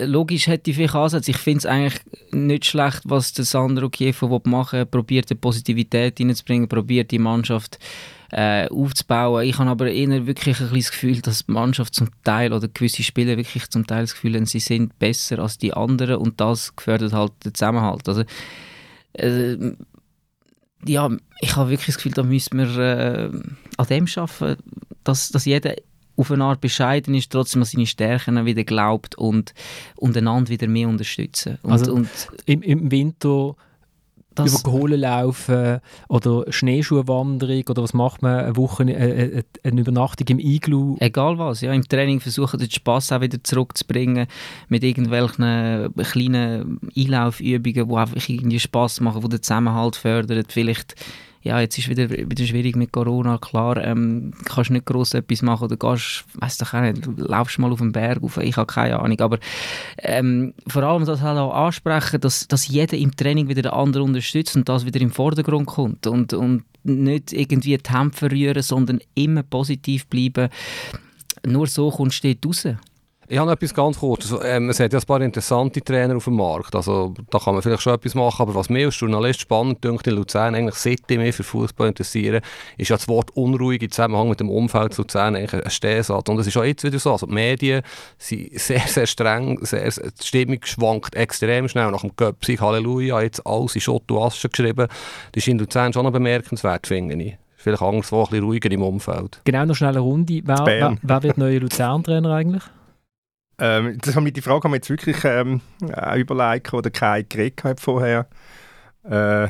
logisch hätte ich vielleicht Ansätze. Ich finde es eigentlich nicht schlecht, was der Sandro Kiefer machen probiert eine Positivität reinzubringen, probiert die Mannschaft äh, aufzubauen. Ich habe aber eher wirklich ein das Gefühl, dass die Mannschaft zum Teil oder gewisse Spieler wirklich zum Teil das Gefühl haben, sie sind besser als die anderen und das gefährdet halt den Zusammenhalt. Also, äh, ja, ich habe wirklich das Gefühl, da müssen wir äh, an dem arbeiten, dass, dass jeder auf eine Art bescheiden ist, trotzdem an seine Stärken wieder glaubt und, und einander wieder mehr unterstützen. Und, also und im, im Winter das über Kohlen laufen oder Schneeschuhwanderung oder was macht man, eine Woche, äh, äh, eine Übernachtung im Iglu? Egal was, ja, im Training versuchen den Spass auch wieder zurückzubringen mit irgendwelchen kleinen Einlaufübungen, die einfach irgendwie Spass machen, die den Zusammenhalt fördern, vielleicht ja, jetzt ist wieder, wieder schwierig mit Corona, klar, ähm, kannst nicht gross etwas machen oder gehst, weiss doch nicht, laufst mal auf den Berg auf, ich habe keine Ahnung, aber ähm, vor allem das halt auch ansprechen, dass, dass jeder im Training wieder den anderen unterstützt und das wieder im Vordergrund kommt und, und nicht irgendwie die Hemd verrühren, sondern immer positiv bleiben. Nur so kommst du dort raus. Ich habe noch etwas ganz kurz. Also, ähm, es hat ja ein paar interessante Trainer auf dem Markt. Also, da kann man vielleicht schon etwas machen. Aber was mir als Journalist spannend dünkt in Luzern, eigentlich seit ich mich für Fußball interessiere, ist ja das Wort unruhig im Zusammenhang mit dem Umfeld Luzern eigentlich ein Stehsatz. Und es ist auch jetzt wieder so. Also, die Medien sind sehr, sehr streng. Sehr, die Stimmung schwankt extrem schnell. Nach dem Köpfig, Halleluja, jetzt alles in Schott und Asche geschrieben. Das ist in Luzern schon noch bemerkenswert, finde ich vielleicht anderswo ein bisschen ruhiger im Umfeld. Genau, noch schnell eine Runde. Wer, wer, wer wird neuer Luzern-Trainer eigentlich? Ähm, das haben wir, die Frage haben wir jetzt wirklich ähm, überlegt, oder kein geredet hat vorher. Äh,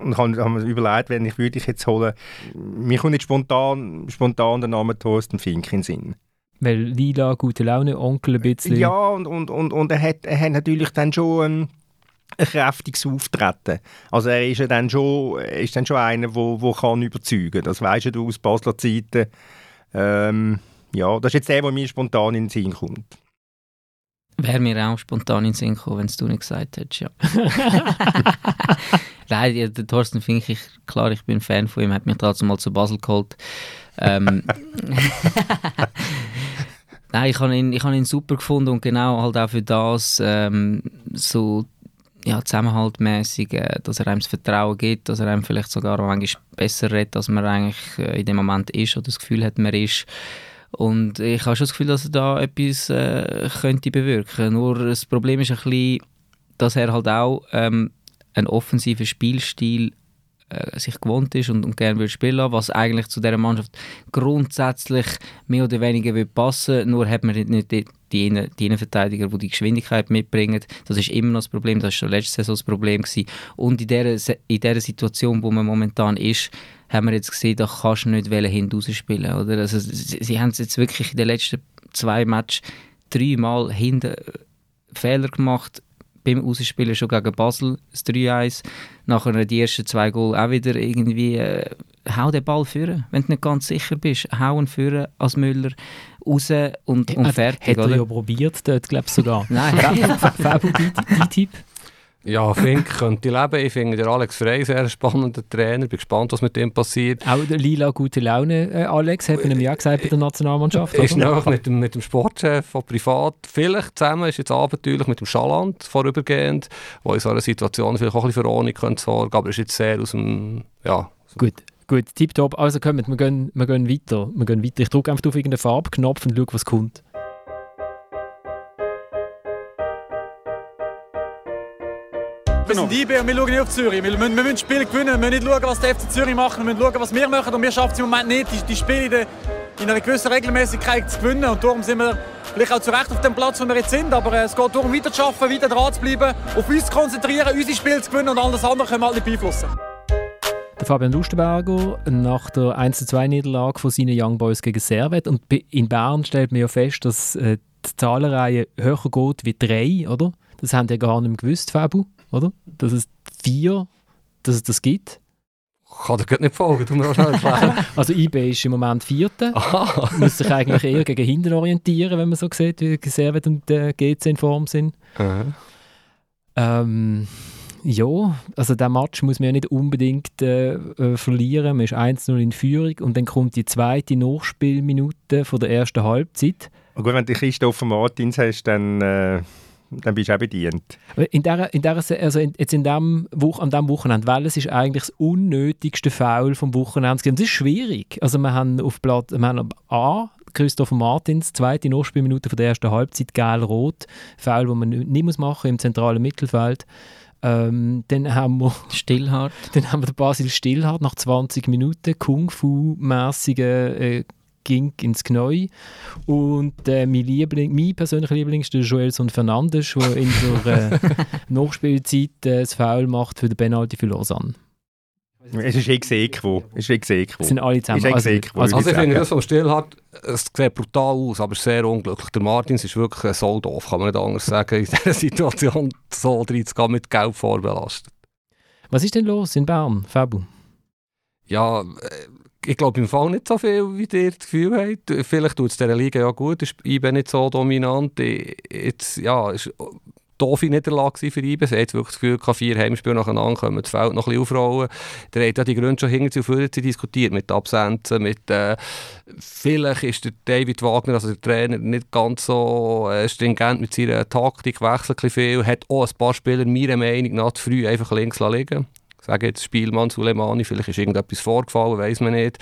und haben, haben wir überlegt, wenn ich würde ich jetzt holen. Mir kommt nicht spontan, spontan der Name Thorsten Fink in den Sinn. Weil Lila, gute Laune, Onkel ein bisschen. Ja, und, und, und, und er, hat, er hat natürlich dann schon ein, ein kräftiges Auftreten. Also er ist ja dann schon, ist dann schon einer, der wo, wo kann überzeugen. Das weisst du aus Basler Zeiten. Ähm, ja, das ist jetzt der, der mir spontan in den Sinn kommt. Wäre mir auch spontan in den Sinn gekommen, wenn es du nicht gesagt hättest, ja. Nein, der Thorsten Fink, ich, klar, ich bin ein Fan von ihm, hat mich trotzdem mal zu Basel geholt. Ähm, Nein, ich habe ihn, hab ihn super gefunden und genau halt auch für das ähm, so ja, zusammenhaltmäßig, äh, dass er einem das Vertrauen gibt, dass er einem vielleicht sogar manchmal besser redet, als man eigentlich äh, in dem Moment ist oder das Gefühl hat, man ist. Und ich habe schon das Gefühl, dass er da etwas äh, könnte bewirken. Nur das Problem ist ein bisschen, dass er halt auch ähm, einen offensiven Spielstil äh, sich gewohnt ist und, und gerne will spielen, was eigentlich zu dieser Mannschaft grundsätzlich mehr oder weniger will passen. Nur hat man nicht die, die, die Innenverteidiger, die die Geschwindigkeit mitbringen. Das ist immer noch das Problem. Das war schon letzte Saison das Problem gewesen. Und in dieser, in dieser Situation, wo man momentan ist, haben wir jetzt gesehen, da kannst du nicht hinaus spielen. Oder? Also, sie, sie haben jetzt wirklich in den letzten zwei Matches dreimal hinten äh, Fehler gemacht. Beim Ausspielen schon gegen Basel, das 3-1. Nachher die ersten zwei Goal auch wieder irgendwie, äh, hau den Ball führen, wenn du nicht ganz sicher bist. Hau ihn führen als Müller raus und, und fertig. Hätte er ja probiert dort, glaube ich sogar. Nein. Fabio, dein Tipp? Ja, Fink könnte leben. Ich finde der Alex Frey sehr spannender Trainer. Ich bin gespannt, was mit dem passiert. Auch der Lila gute Laune, äh, Alex, hat man ihm ja gesagt bei der Nationalmannschaft. Ist noch mit dem, mit dem Sportchef von Privat, vielleicht zusammen, ist jetzt abenteuerlich mit dem Schaland vorübergehend, wo in so einer Situation vielleicht auch ein bisschen für Ordnung könnte sorgen aber ist jetzt sehr aus dem, ja. Gut. Gut, tipptopp. Also kommt, wir gehen, wir gehen weiter. Wir gehen weiter. Ich drücke einfach auf irgendeinen Farbknopf und schaue, was kommt. Wir sind IB und wir schauen nicht auf Zürich. Wir müssen, wir müssen das Spiel gewinnen. Wir müssen nicht schauen, was der FC Zürich macht. Wir müssen schauen, was wir machen. Und wir schaffen es im Moment nicht, die, die Spiele in, der, in einer gewissen Regelmäßigkeit zu gewinnen. Und darum sind wir vielleicht auch zu Recht auf dem Platz, wo wir jetzt sind. Aber äh, es geht darum, weiter zu arbeiten, weiter dran zu bleiben, auf uns zu konzentrieren, unsere Spiele zu gewinnen und alles andere können wir halt nicht beeinflussen. Der Fabian Lustenberger nach der 1-2-Niederlage von seinen Young Boys gegen Servet. Und in Bern stellt man ja fest, dass äh, die Zahlenreihe höher geht wie drei, oder? Das haben die gar nicht gewusst, Fabu oder? Dass es vier, dass es das gibt. kann dir nicht folgen, du auch schnell erklären. also IB ist im Moment Vierter. Muss sich eigentlich eher gegen hinten orientieren, wenn man so sieht, wie Servet und äh, GC in Form sind. Mhm. Ähm, ja, also der Match muss man ja nicht unbedingt äh, äh, verlieren. Man ist 1-0 in Führung und dann kommt die zweite Nachspielminute von der ersten Halbzeit. Und gut, wenn du Christopher Martins hast, dann, äh, dann bist du auch bedient. In der, in der, also in, jetzt in dem Woche, an diesem Wochenende, weil es ist eigentlich das unnötigste Foul vom Wochenende. Und das ist schwierig. Also wir haben auf Blatt, wir haben A, Christopher Martins, zweite Nachspielminute von der ersten Halbzeit, gelb-rot, Foul, das man nicht machen muss im zentralen Mittelfeld. Ähm, dann haben wir Stillhart. Dann haben wir den Basil Stillhart nach 20 Minuten Kung-Fu-mäßigen äh, ging ins Knie. Und äh, mein, Liebling, mein persönlicher Liebling ist der Joelson Fernandes, der in der äh, Nachspielzeit äh, das Foul macht für den Penalty für Lausanne. Es ist ex equo. Es ist ex equo. Es sind alle zusammen. Ist ex equo, also, Also würde ich finde, das vom Stillhart, es sieht brutal aus, aber sehr unglücklich. Der Martins ist wirklich ein Soldorf, kann man nicht anders sagen, in dieser Situation so reinzugehen mit Gelb vorbelastet. was ist denn los in Bern, Fabu? Ja, äh, ich glaube im Fall nicht so viel, wie ihr das Gefühl habt. Vielleicht tut es dieser Liga ja gut, ist IBE nicht so dominant. Jetzt, ja, ist doofe Niederlage für IBE. Sie hat wirklich das Gefühl, vier Heimspiele nacheinander können das Feld noch ein bisschen aufrollen. Der hat ja die Gründe schon hinter vorne diskutiert, mit Absenzen, mit äh, vielleicht ist der David Wagner, also der Trainer, nicht ganz so äh, stringent mit seiner Taktik, wechselt viel, hat auch ein paar Spieler meiner Meinung nach zu früh einfach links liegen sage jetzt Spielmann, Suleimani, vielleicht ist irgendetwas vorgefallen, weiß man nicht.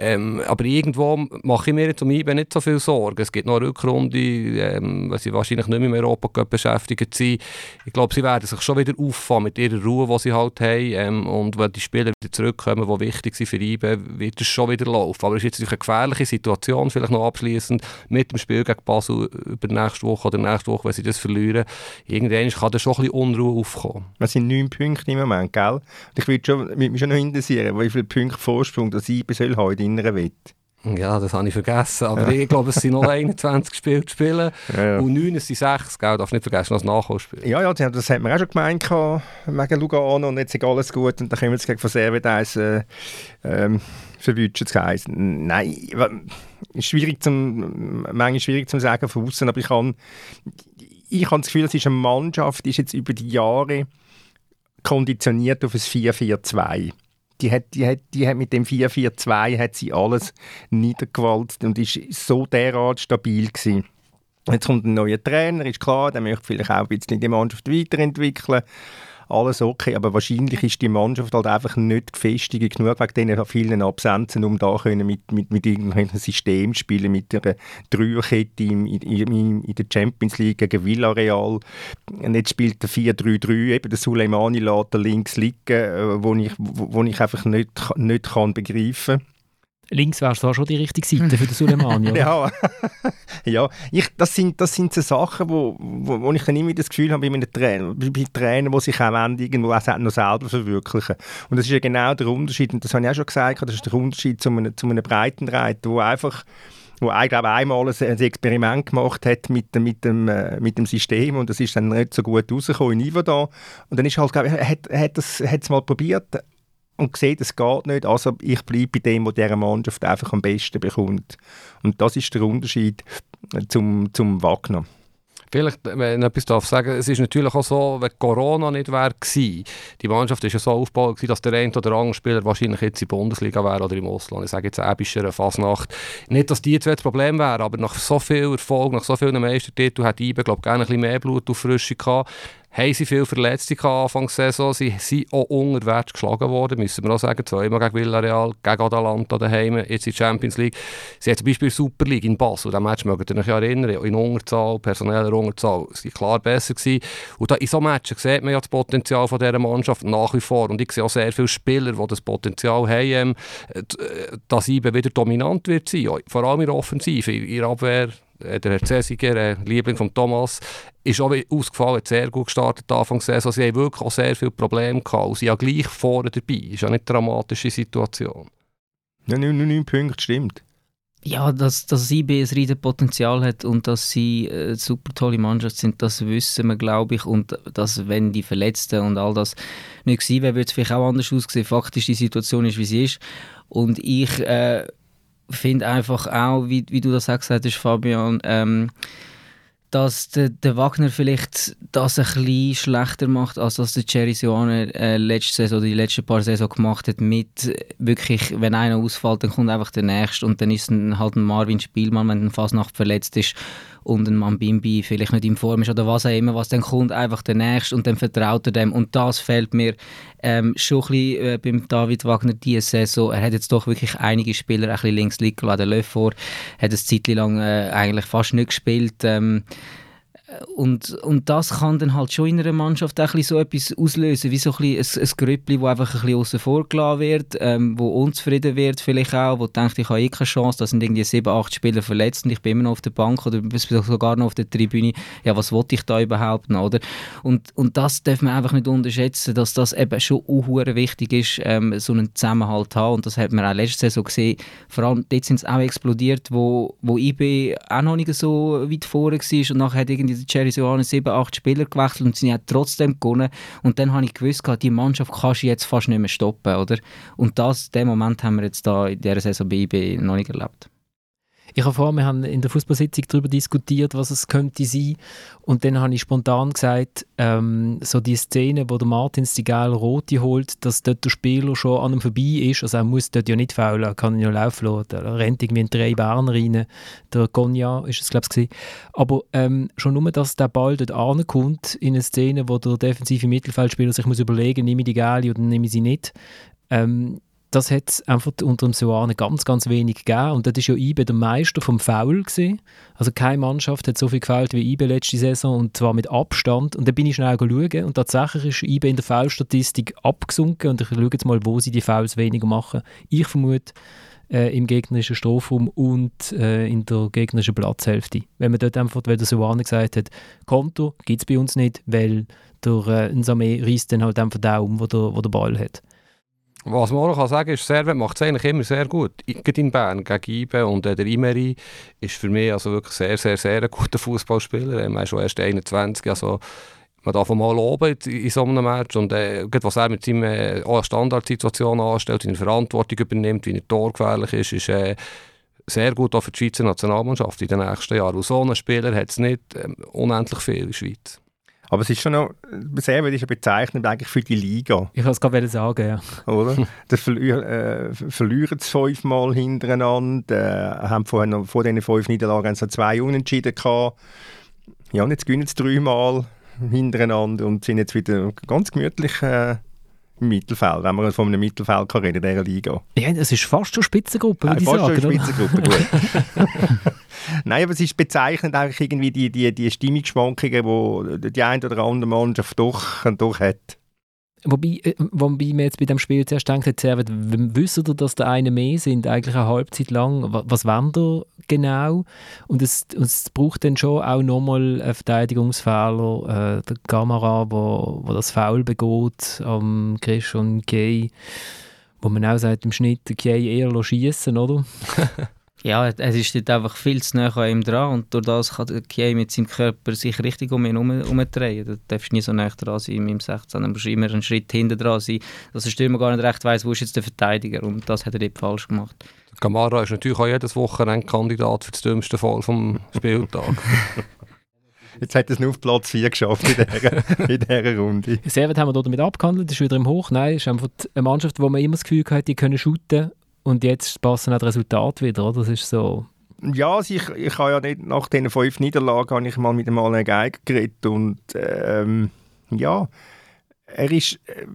Ähm, aber irgendwo mache ich mir jetzt um IBE nicht so viel Sorgen. Es gibt noch eine Rückrunde, ähm, sie wahrscheinlich nicht mehr im Europacup beschäftigt sind. Ich glaube, sie werden sich schon wieder auffahren mit ihrer Ruhe, die sie halt haben. Ähm, und wenn die Spieler wieder zurückkommen, die wichtig sind für IBE, wird es schon wieder laufen. Aber es ist jetzt natürlich eine gefährliche Situation, vielleicht noch abschließend mit dem Spiel gegen Basel über nächste Woche oder nächste Woche, wenn sie das verlieren. Irgendwann kann da schon ein bisschen Unruhe aufkommen. Es sind neun Punkte im Moment, gell? Ich würde mich schon noch interessieren, wie viele Punkte Vorsprung das IBE soll haben in inneren Wett. Ja, das habe ich vergessen. Aber ich glaube, es sind noch 21 Spiele zu spielen. Ja, ja. Und 9 sind 6, gell? Darf nicht vergessen, noch das Nachholspiel. Ja, ja, das hat man auch schon gemeint wegen Lugano und jetzt ist alles gut und dann können wir jetzt gegen von Servet eins äh, ähm, verwünschen zu heißen. Nein, schwierig zum, manchmal schwierig zu sagen von außen, aber ich habe ich habe das Gefühl, es ist eine Mannschaft, die ist jetzt über die Jahre konditioniert auf ein 4-4-2. Die hat, die, hat, die hat mit dem 4-4-2 hat sie alles niedergewalzt und ist so derart stabil gewesen. Jetzt kommt ein neuer Trainer, ist klar, der möchte vielleicht auch ein bisschen die Mannschaft weiterentwickeln. Alles okay, aber wahrscheinlich ist die Mannschaft halt einfach nicht gefestigt genug wegen diesen vielen Absenzen, um da können mit, mit, mit irgendwelchen System spielen, mit einer Dreierkette in, in, in der Champions League gegen Villarreal. Und jetzt spielt der 4-3-3, eben der Suleimani lässt links liegen, äh, wo ich, wo, wo ich einfach nicht, nicht kann begreifen kann. Links wärst du auch schon die richtige Seite für den Suleimani, oder? Ja, ja ich, das, sind, das sind so Sachen, wo, wo, wo ich dann immer das Gefühl habe, bei einem Trainer, bei Trainern, die sich wollen, irgendwo auch noch selber verwirklichen. Und das ist ja genau der Unterschied, und das habe ich auch schon gesagt, das ist der Unterschied zu einem, zu einem Breitenreiter, wo einfach wo ich glaube einmal ein, Experiment gemacht hat mit, dem- mit, dem, äh, mit dem System und das ist dann nicht so gut rausgekommen in Ivo da und dann ist halt glaube ich, er hat, er hat das es mal probiert und gesehen, es geht nicht, also ich bleibe bei dem, was dieser Mannschaft einfach am besten bekommt. Und das ist der Unterschied äh, zum, zum Wagner. Vielleicht, wenn ich etwas darf sagen, es ist natürlich auch so, wenn Corona nicht wäre die Mannschaft ist ja so aufgebaut dass der eine oder andere Spieler wahrscheinlich jetzt in der Bundesliga wäre oder im Ausland. Ich sage jetzt Ebischer, Fasnacht. Nicht, dass die zwei das Problem wären, aber nach so viel Erfolg, nach so vielen Meistertiteln hat IBE, glaube ich, gerne ein bisschen mehr Blut auf Frische gehabt. Haben sie viele Verletzte gehabt Anfang Saison. Sie sind auch unterwärts geschlagen worden, müssen wir auch sagen. Zweimal gegen Villarreal, gegen Atalanta daheim, jetzt in der Champions League. Sie haben zum Beispiel Super League in Basel, das Match mögt ihr euch erinnern, in Unterzahl, personeller Unterzahl, sie klar besser gewesen. Und da, in so Matches sieht man ja das Potenzial von dieser Mannschaft nach wie vor. Und ich sehe auch sehr viele Spieler, die das Potenzial haben, ähm, äh, dass IBE wieder dominant wird sein, vor allem in der Offensive, in der Abwehr. Äh, Der Herr Cesiger, äh, Liebling von Thomas, ist auch ausgefallen, hat sehr gut gestartet Anfang der Saison. Sie haben wirklich auch sehr viele Probleme gehabt. Und sie ja gleich vorne dabei. Ist ja nicht eine dramatische Situation. Ja, 9, 9 Punkte, stimmt. Ja, dass, dass IB ein riesiges Potenzial hat und dass sie eine super tolle Mannschaft sind, das wissen wir, glaube ich. Und dass, wenn die Verletzten und all das nicht gewesen wäre, würde es vielleicht auch anders aussehen. Faktisch, die Situation ist, wie sie ist. Und ich äh, finde einfach auch, wie, wie du das auch gesagt hast, Fabian, ähm, dass der, der, Wagner vielleicht das ein bisschen schlechter macht, als das der Jerry Sioane äh, letzte Saison, die letzten paar Saison gemacht hat, mit wirklich, wenn einer ausfällt, dann kommt einfach der Nächste und dann ist ein, halt ein Marvin Spielmann, wenn ein Fasnacht verletzt ist und ein Mambimbi vielleicht nicht in Form ist oder was auch immer, was dann kommt, einfach der Nächste und dann vertraut er dem und das fällt mir ähm, schon ein bisschen äh, beim David Wagner diese Saison. Er hat jetzt doch wirklich einige Spieler ein bisschen links liegen lassen. Der Löffort hat eine Zeit lang äh, eigentlich fast nicht gespielt. Ähm, und, und das kann dann halt schon in einer Mannschaft auch so etwas auslösen, wie so ein, bisschen ein, ein Grüppli, das einfach ein bisschen außen vor wird, ähm, wo unzufrieden wird vielleicht auch, wo denkt, ich habe eh keine Chance, da sind irgendwie sieben, acht Spieler verletzt und ich bin immer noch auf der Bank oder sogar noch auf der Tribüne. Ja, was wollte ich da überhaupt noch, oder? Und, und das darf man einfach nicht unterschätzen, dass das eben schon auch wichtig ist, ähm, so einen Zusammenhalt zu haben und das hat man auch letzte Saison gesehen. Vor allem dort sind es auch explodiert, wo, wo IB auch noch nicht so weit vorne war und nachher hat irgendwie Jerry Sioane sieben, acht Spieler gewechselt und sie haben trotzdem gewonnen. Und dann habe ich gewusst, die Mannschaft kannst du jetzt fast nicht mehr stoppen, oder? Und das, den Moment haben wir jetzt da in dieser Saison bei IB noch nicht erlebt. Ich habe vor, wir haben in der Fußballsitzung darüber diskutiert, was es könnte sein. Und dann habe ich spontan gesagt, ähm, so die Szene, wo der Martins die geile Rote holt, dass dort der Spieler schon an ihm vorbei ist. Also er muss dort ja nicht faulen, kann ihn ja laufen lassen. Er rennt irgendwie in drei Berner rein. Der Gonja ist es, glaube ich, Aber ähm, schon nur, dass der Ball dort ankommt, in eine Szene, wo der defensive Mittelfeldspieler sich muss überlegen, nehme ich die geile oder nehme ich sie nicht. Ähm, das hat es einfach unter dem Soane ganz, ganz wenig gegeben. Und das ist ja IBE der Meister vom Foul gewesen. Also keine Mannschaft hat so viel gefällt wie IBE letzte Saison und zwar mit Abstand. Und dann bin ich schnell schauen und tatsächlich ist IBE in der Foulstatistik abgesunken und ich schaue jetzt mal, wo sie die Fouls weniger machen. Ich vermute äh, im gegnerischen Strafraum und äh, in der gegnerischen Platzhälfte. Wenn man dort einfach, weil der Soane gesagt hat, Konto gibt es bei uns nicht, weil der äh, Nsame reißt dann halt einfach den um, wo der, wo der Ball hat. Was man auch noch sagen kann, ist, Servet macht es eigentlich immer sehr gut. Gerade in Bern gegen Ibe und der Imeri ist für mich also wirklich sehr, sehr, sehr ein guter Fußballspieler. Er ist schon erst 21, also man darf ihn mal loben in so einem Match. Und äh, was er mit seiner äh, Standardsituation anstellt, seine Verantwortung übernimmt, wie er torgefährlich ist, ist äh, sehr gut auch für die Schweizer Nationalmannschaft in den nächsten Jahren. Und so einen Spieler hat es nicht äh, unendlich viel in der Schweiz. Aber es ist schon noch, sehr ist ja bezeichnend eigentlich für die Liga. Ich kann es gerade sagen, ja. Oder? Das verli äh, verlieren es fünfmal hintereinander, äh, haben vorher vor diesen fünf Niederlagen so zwei Unentschieden gehabt. Ja, und jetzt gewinnen sie dreimal hintereinander und sind jetzt wieder ganz gemütlich äh, Mittelfeld, wenn man von einem Mittelfeld kann reden in dieser Liga. Ja, es ist fast schon Spitzengruppe, würde ja, ich fast sagen. Fast schon Spitzengruppe, gut. Nein, aber es ist bezeichnend eigentlich irgendwie die, die, die Stimmungsschwankungen, die die eine oder andere Mannschaft doch, doch hat. Wobei, äh, wobei man jetzt bei dem Spiel zuerst denkt, jetzt, wissen ihr, dass der eine mehr sind, eigentlich eine Halbzeit lang, was wollen ihr genau? Und es, es braucht dann schon auch nochmal einen Verteidigungsfehler, äh, der Kamera, wo, wo das Foul begeht am Chris und Kay, wo man auch sagt, im Schnitt Kay eher schießen, oder? Ja, es ist dort einfach viel zu nah an ihm dran und durch das kann der Kiei mit seinem Körper sich richtig um ihn herumdrehen. Da darfst du nie so nah dran sein im 16. Du musst immer einen Schritt hinter dran sein, dass der Stürmer gar nicht recht weiss, wo ist jetzt der Verteidiger und das hat er dort falsch gemacht. Kamara ist natürlich auch jedes Wochenende Kandidat für das dümmste Fall vom Spieltag. Jetzt hat er es nur auf Platz 4 geschafft in dieser, in dieser Runde. Servet haben wir damit abgehandelt, ist wieder im Hoch. Nein, ist einfach eine Mannschaft, wo man immer das Gefühl hat, die können shooten und jetzt passen auch die Resultate wieder, oder? Das ist so... Ja, also ich, ich habe ja nicht, nach diesen fünf Niederlagen habe ich mal mit dem Alain Geiger geredet und ähm, ja, er ist... Äh,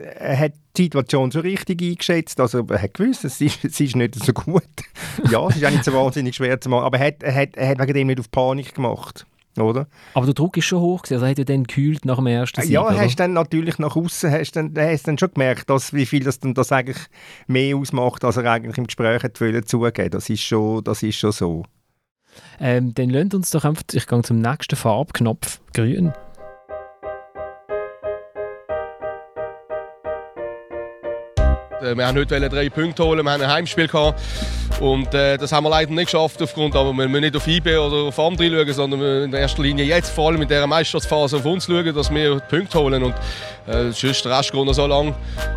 er hat die Situation so richtig eingeschätzt, also er hat gewusst, es ist, es ist nicht so gut. ja, es ist auch nicht so wahnsinnig schwer zu machen, aber er hat, er hat, er hat wegen dem nicht auf Panik gemacht oder? Aber der Druck ist schon hoch, also hat er dann gekühlt nach dem ersten Sieg, Ja, oder? hast dann natürlich nach außen hast dann, hast dann schon gemerkt, dass, wie viel das, dann das eigentlich mehr ausmacht, als er eigentlich im Gespräch hat zugeben das ist schon, das ist schon so. Ähm, dann lasst uns doch einfach, ich gehe zum nächsten Farbknopf, grün. Wir haben heute drei Punkte holen, wir haben ein Heimspiel gehabt. Und äh, das haben wir leider nicht geschafft aufgrund, aber wir müssen nicht auf IB oder auf andere schauen, sondern in erster Linie jetzt, vor allem in dieser Meisterschaftsphase, auf uns schauen, dass wir Punkte holen. Und äh, sonst der Rest geht noch so lang.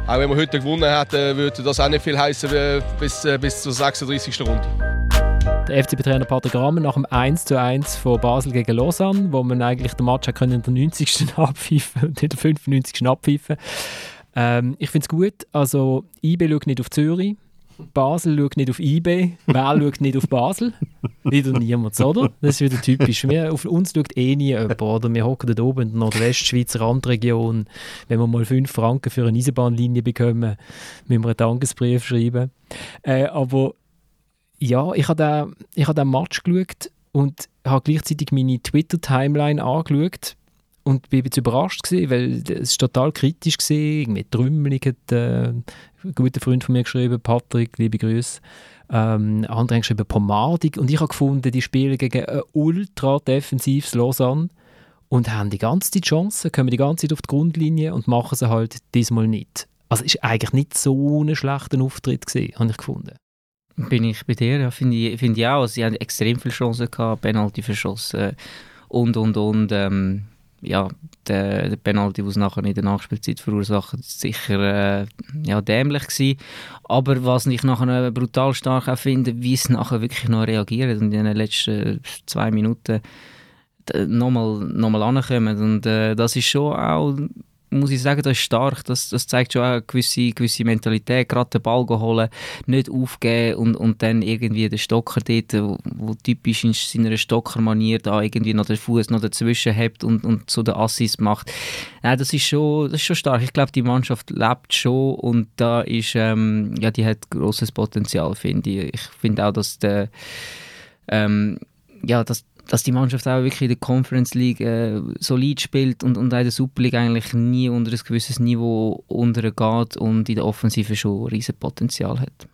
Auch wenn wir heute gewonnen hätten, würde das auch nicht viel heißen bis, äh, bis zur 36. Runde. Der FCB-Trainer Patrick Rahmen nach dem 1:1 von Basel gegen Lausanne, wo man eigentlich den Match in der 90. abpfeifen und in der 95. abpfeifen. Ähm, ich finde es gut. Also, IB schaut nicht auf Zürich. Basel schaut nicht auf IB, wer schaut nicht auf Basel? Wieder niemand, oder? Das ist wieder typisch. Wir, auf uns schaut eh nie jemand, oder? Wir hocken da oben in der Nordwestschweizer Randregion. Wenn wir mal 5 Franken für eine Eisenbahnlinie bekommen, müssen wir einen Dankesbrief schreiben. Äh, aber ja, ich habe den, hab den Match geschaut und habe gleichzeitig meine Twitter-Timeline angeschaut und bin ein überrascht gewesen, weil es total kritisch war. Irgendwie Trümmelig hat äh, ein guter Freund von mir geschrieben, Patrick, liebe Grüße. Ähm, andere haben geschrieben Pomadig und ich habe gefunden, die spielen gegen ein ultra defensives Lausanne und haben die ganze Zeit Chancen, kommen die ganze Zeit auf die Grundlinie und machen sie halt diesmal nicht. Also war eigentlich nicht so ein schlechter Auftritt gewesen, habe ich gefunden. Bin ich bei dir, ja, finde ich, find ich auch. Sie haben extrem viele Chancen gehabt, Penalty verschossen und, und, und. Ähm, ja, der, der Penalty, den nachher in der Nachspielzeit verursacht, sicher äh, ja, dämlich gewesen. Aber was ich nachher brutal stark auch finde, wie es nachher wirklich noch reagiert und in den letzten zwei Minuten nochmal noch mal ankommen. Und äh, das ist schon auch muss ich sagen, das ist stark. Das, das zeigt schon eine gewisse, gewisse Mentalität. Gerade den Ball holen, nicht aufgeben und, und dann irgendwie den Stocker dort, wo, wo typisch in seiner Stocker-Manier da irgendwie noch den Fuß noch dazwischen hebt und, und so den Assist macht. Ja, das, ist schon, das ist schon stark. Ich glaube, die Mannschaft lebt schon und da ist, ähm, ja, die hat großes Potenzial, finde ich. Ich finde auch, dass der, ähm, ja, dass dass die Mannschaft auch wirklich in der Conference League äh, solid spielt und, und auch in der Super League eigentlich nie unter ein gewisses Niveau untergeht und in der Offensive schon riesen Potenzial hat.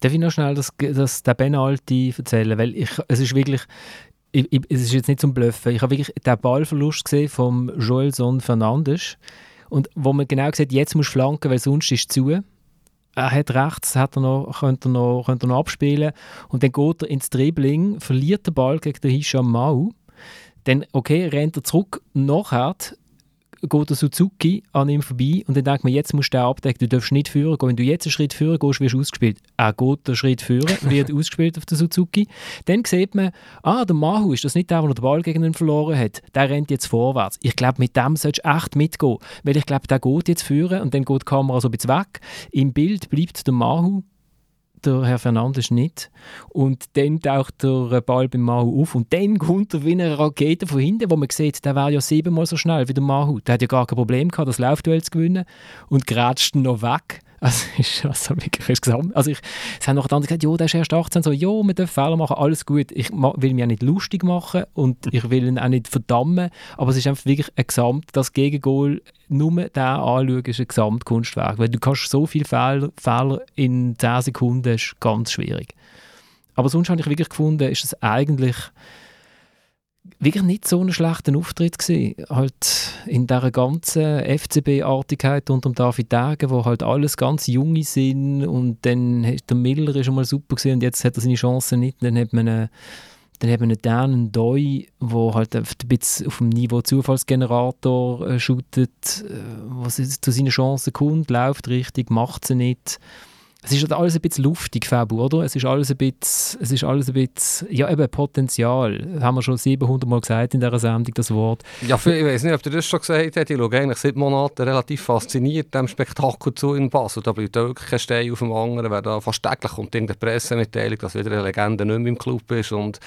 Darf ich noch schnell das, das, den Penalty erzählen? Weil ich, es ist wirklich, ich, ich, es ist jetzt nicht zum Bluffen, ich habe wirklich den Ballverlust gesehen von Joelson Fernandes und wo man genau gesagt jetzt muss flanken, weil sonst ist es zu er hat rechts, hat er noch, könnte, er noch, könnte er noch abspielen. Und dann geht er ins Dribbling, verliert den Ball gegen den Hisham Mau, dann okay, rennt er zurück, nachher geht der Suzuki an ihm vorbei und dann denkt man, jetzt musst du den abdecken, du darfst nicht führen gehen. Wenn du jetzt einen Schritt führen gehst, wirst du ausgespielt. Er geht den Schritt führen, wird ausgespielt auf der Suzuki. Dann sieht man, ah, der Mahu ist das nicht der, der den Ball gegen ihn verloren hat. Der rennt jetzt vorwärts. Ich glaube, mit dem solltest du echt mitgehen, weil ich glaube, der geht jetzt führen und dann geht die Kamera so ein bisschen weg. Im Bild bleibt der Mahu der Herr Fernandes nicht. Und dann taucht der Ball beim Mahu auf und dann kommt er wie eine Rakete von hinten, wo man sieht, der wäre ja siebenmal so schnell wie der Mahu. Der hat ja gar kein Problem gehabt, das Laufduell zu gewinnen und grätscht noch weg. Also, ist also wirklich ist gesamt. Also ich, es haben noch andere gesagt, ja, der ist erst 18, so, ja, wir dürfen Fehler machen, alles gut. Ich will mich auch nicht lustig machen und ich will ihn auch nicht verdammen, aber es ist einfach wirklich ein Gesamt, das Gegengol, nur den anschauen, ist ein Gesamtkunstwerk, weil du kannst so viele Fehler, Fehler in 10 Sekunden, ist ganz schwierig. Aber sonst habe ich wirklich gefunden, ist es eigentlich wirklich nicht so einen schlechten Auftritt gewesen. Halt in dieser ganzen FCB-Artigkeit unter dem David Degen, wo halt alles ganz junge sind und dann der Miller ist schon mal super gewesen und jetzt hat er seine Chance nicht. Dann hat man einen, dann hat man einen Dan Doi, der halt ein bisschen auf dem Niveau Zufallsgenerator äh, shootet, äh, was zu seinen Chancen kommt, läuft richtig, macht sie nicht es ist halt alles ein bisschen luftig, Fabu, oder? Es ist alles ein bisschen, es ist alles ein bisschen, ja eben Potenzial. Haben wir schon 700 Mal gesagt in dieser Sendung, das Wort. Ja, ich weiß nicht, ob du das schon gesagt hast. Ich schaue eigentlich seit Monaten relativ fasziniert dem Spektakel zu in Basel. Da bleibt wirklich kein Stein auf dem anderen. Wer da fast täglich kommt in der Pressemitteilung, dass wieder eine Legende nicht mehr im Club ist und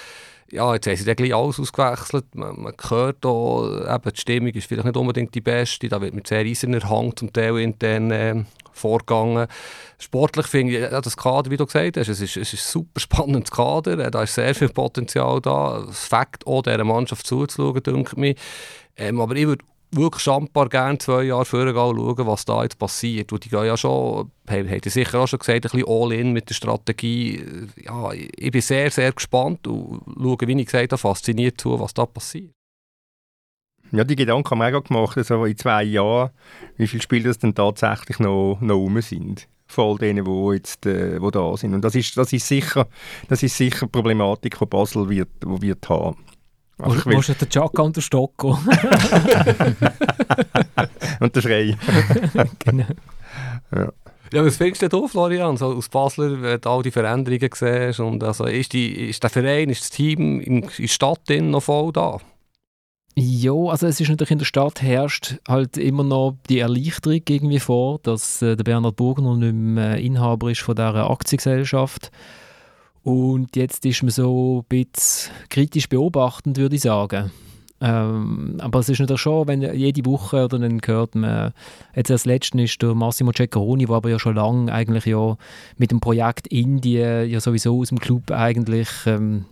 ja, jetzt haben sie dann alles ausgewechselt. Man, man hört da, eben, die Stimmung ist vielleicht nicht unbedingt die beste. Da wird mit sehr eiserner Hang zum Teil intern äh, vorgegangen. Sportlich finde ich ja, das Kader, wie du gesagt hast, es ist, es ist ein super spannendes Kader. Äh, da ist sehr viel Potenzial da. Es fängt auch dieser Mannschaft zuzuschauen, denke ich. Ähm, aber ich würde wirklich schambar gerne zwei Jahre vorher schauen, was da jetzt passiert. Und die gehen ja schon, haben, haben sicher auch schon gesagt, ein bisschen all-in mit der Strategie. Ja, ich bin sehr, sehr gespannt und schaue, wie ich gesagt habe, fasziniert zu, was da passiert. Ja, die Gedanken haben wir auch gemacht, also in zwei Jahren, wie viele Spieler es denn tatsächlich noch, noch rum sind. von all denen, die jetzt äh, wo da sind. Und das ist, das ist sicher, das die Problematik, die Basel wird, wo wird haben. Wo, wo ist der Chaka und der Stocko? und der Frey. genau. Ja. Ja, was findest du Florian, so aus Basler, wenn du all die Veränderungen siehst? Und also, ist, die, ist der Verein, ist das Team in der Stadt noch voll da? Ja, also es ist natürlich in der Stadt herrscht halt immer noch die Erleichterung irgendwie vor, dass äh, der Bernhard Burgner nicht mehr Inhaber ist von dieser Aktiengesellschaft. Und jetzt ist man so ein bisschen kritisch beobachtend, würde ich sagen. Ähm, aber es ist natürlich schon, wenn jede Woche oder dann hört man, jetzt als letzten ist der Massimo Ceccaroni, der aber ja schon lange eigentlich ja mit dem Projekt Indien ja sowieso aus dem Club eigentlich ähm,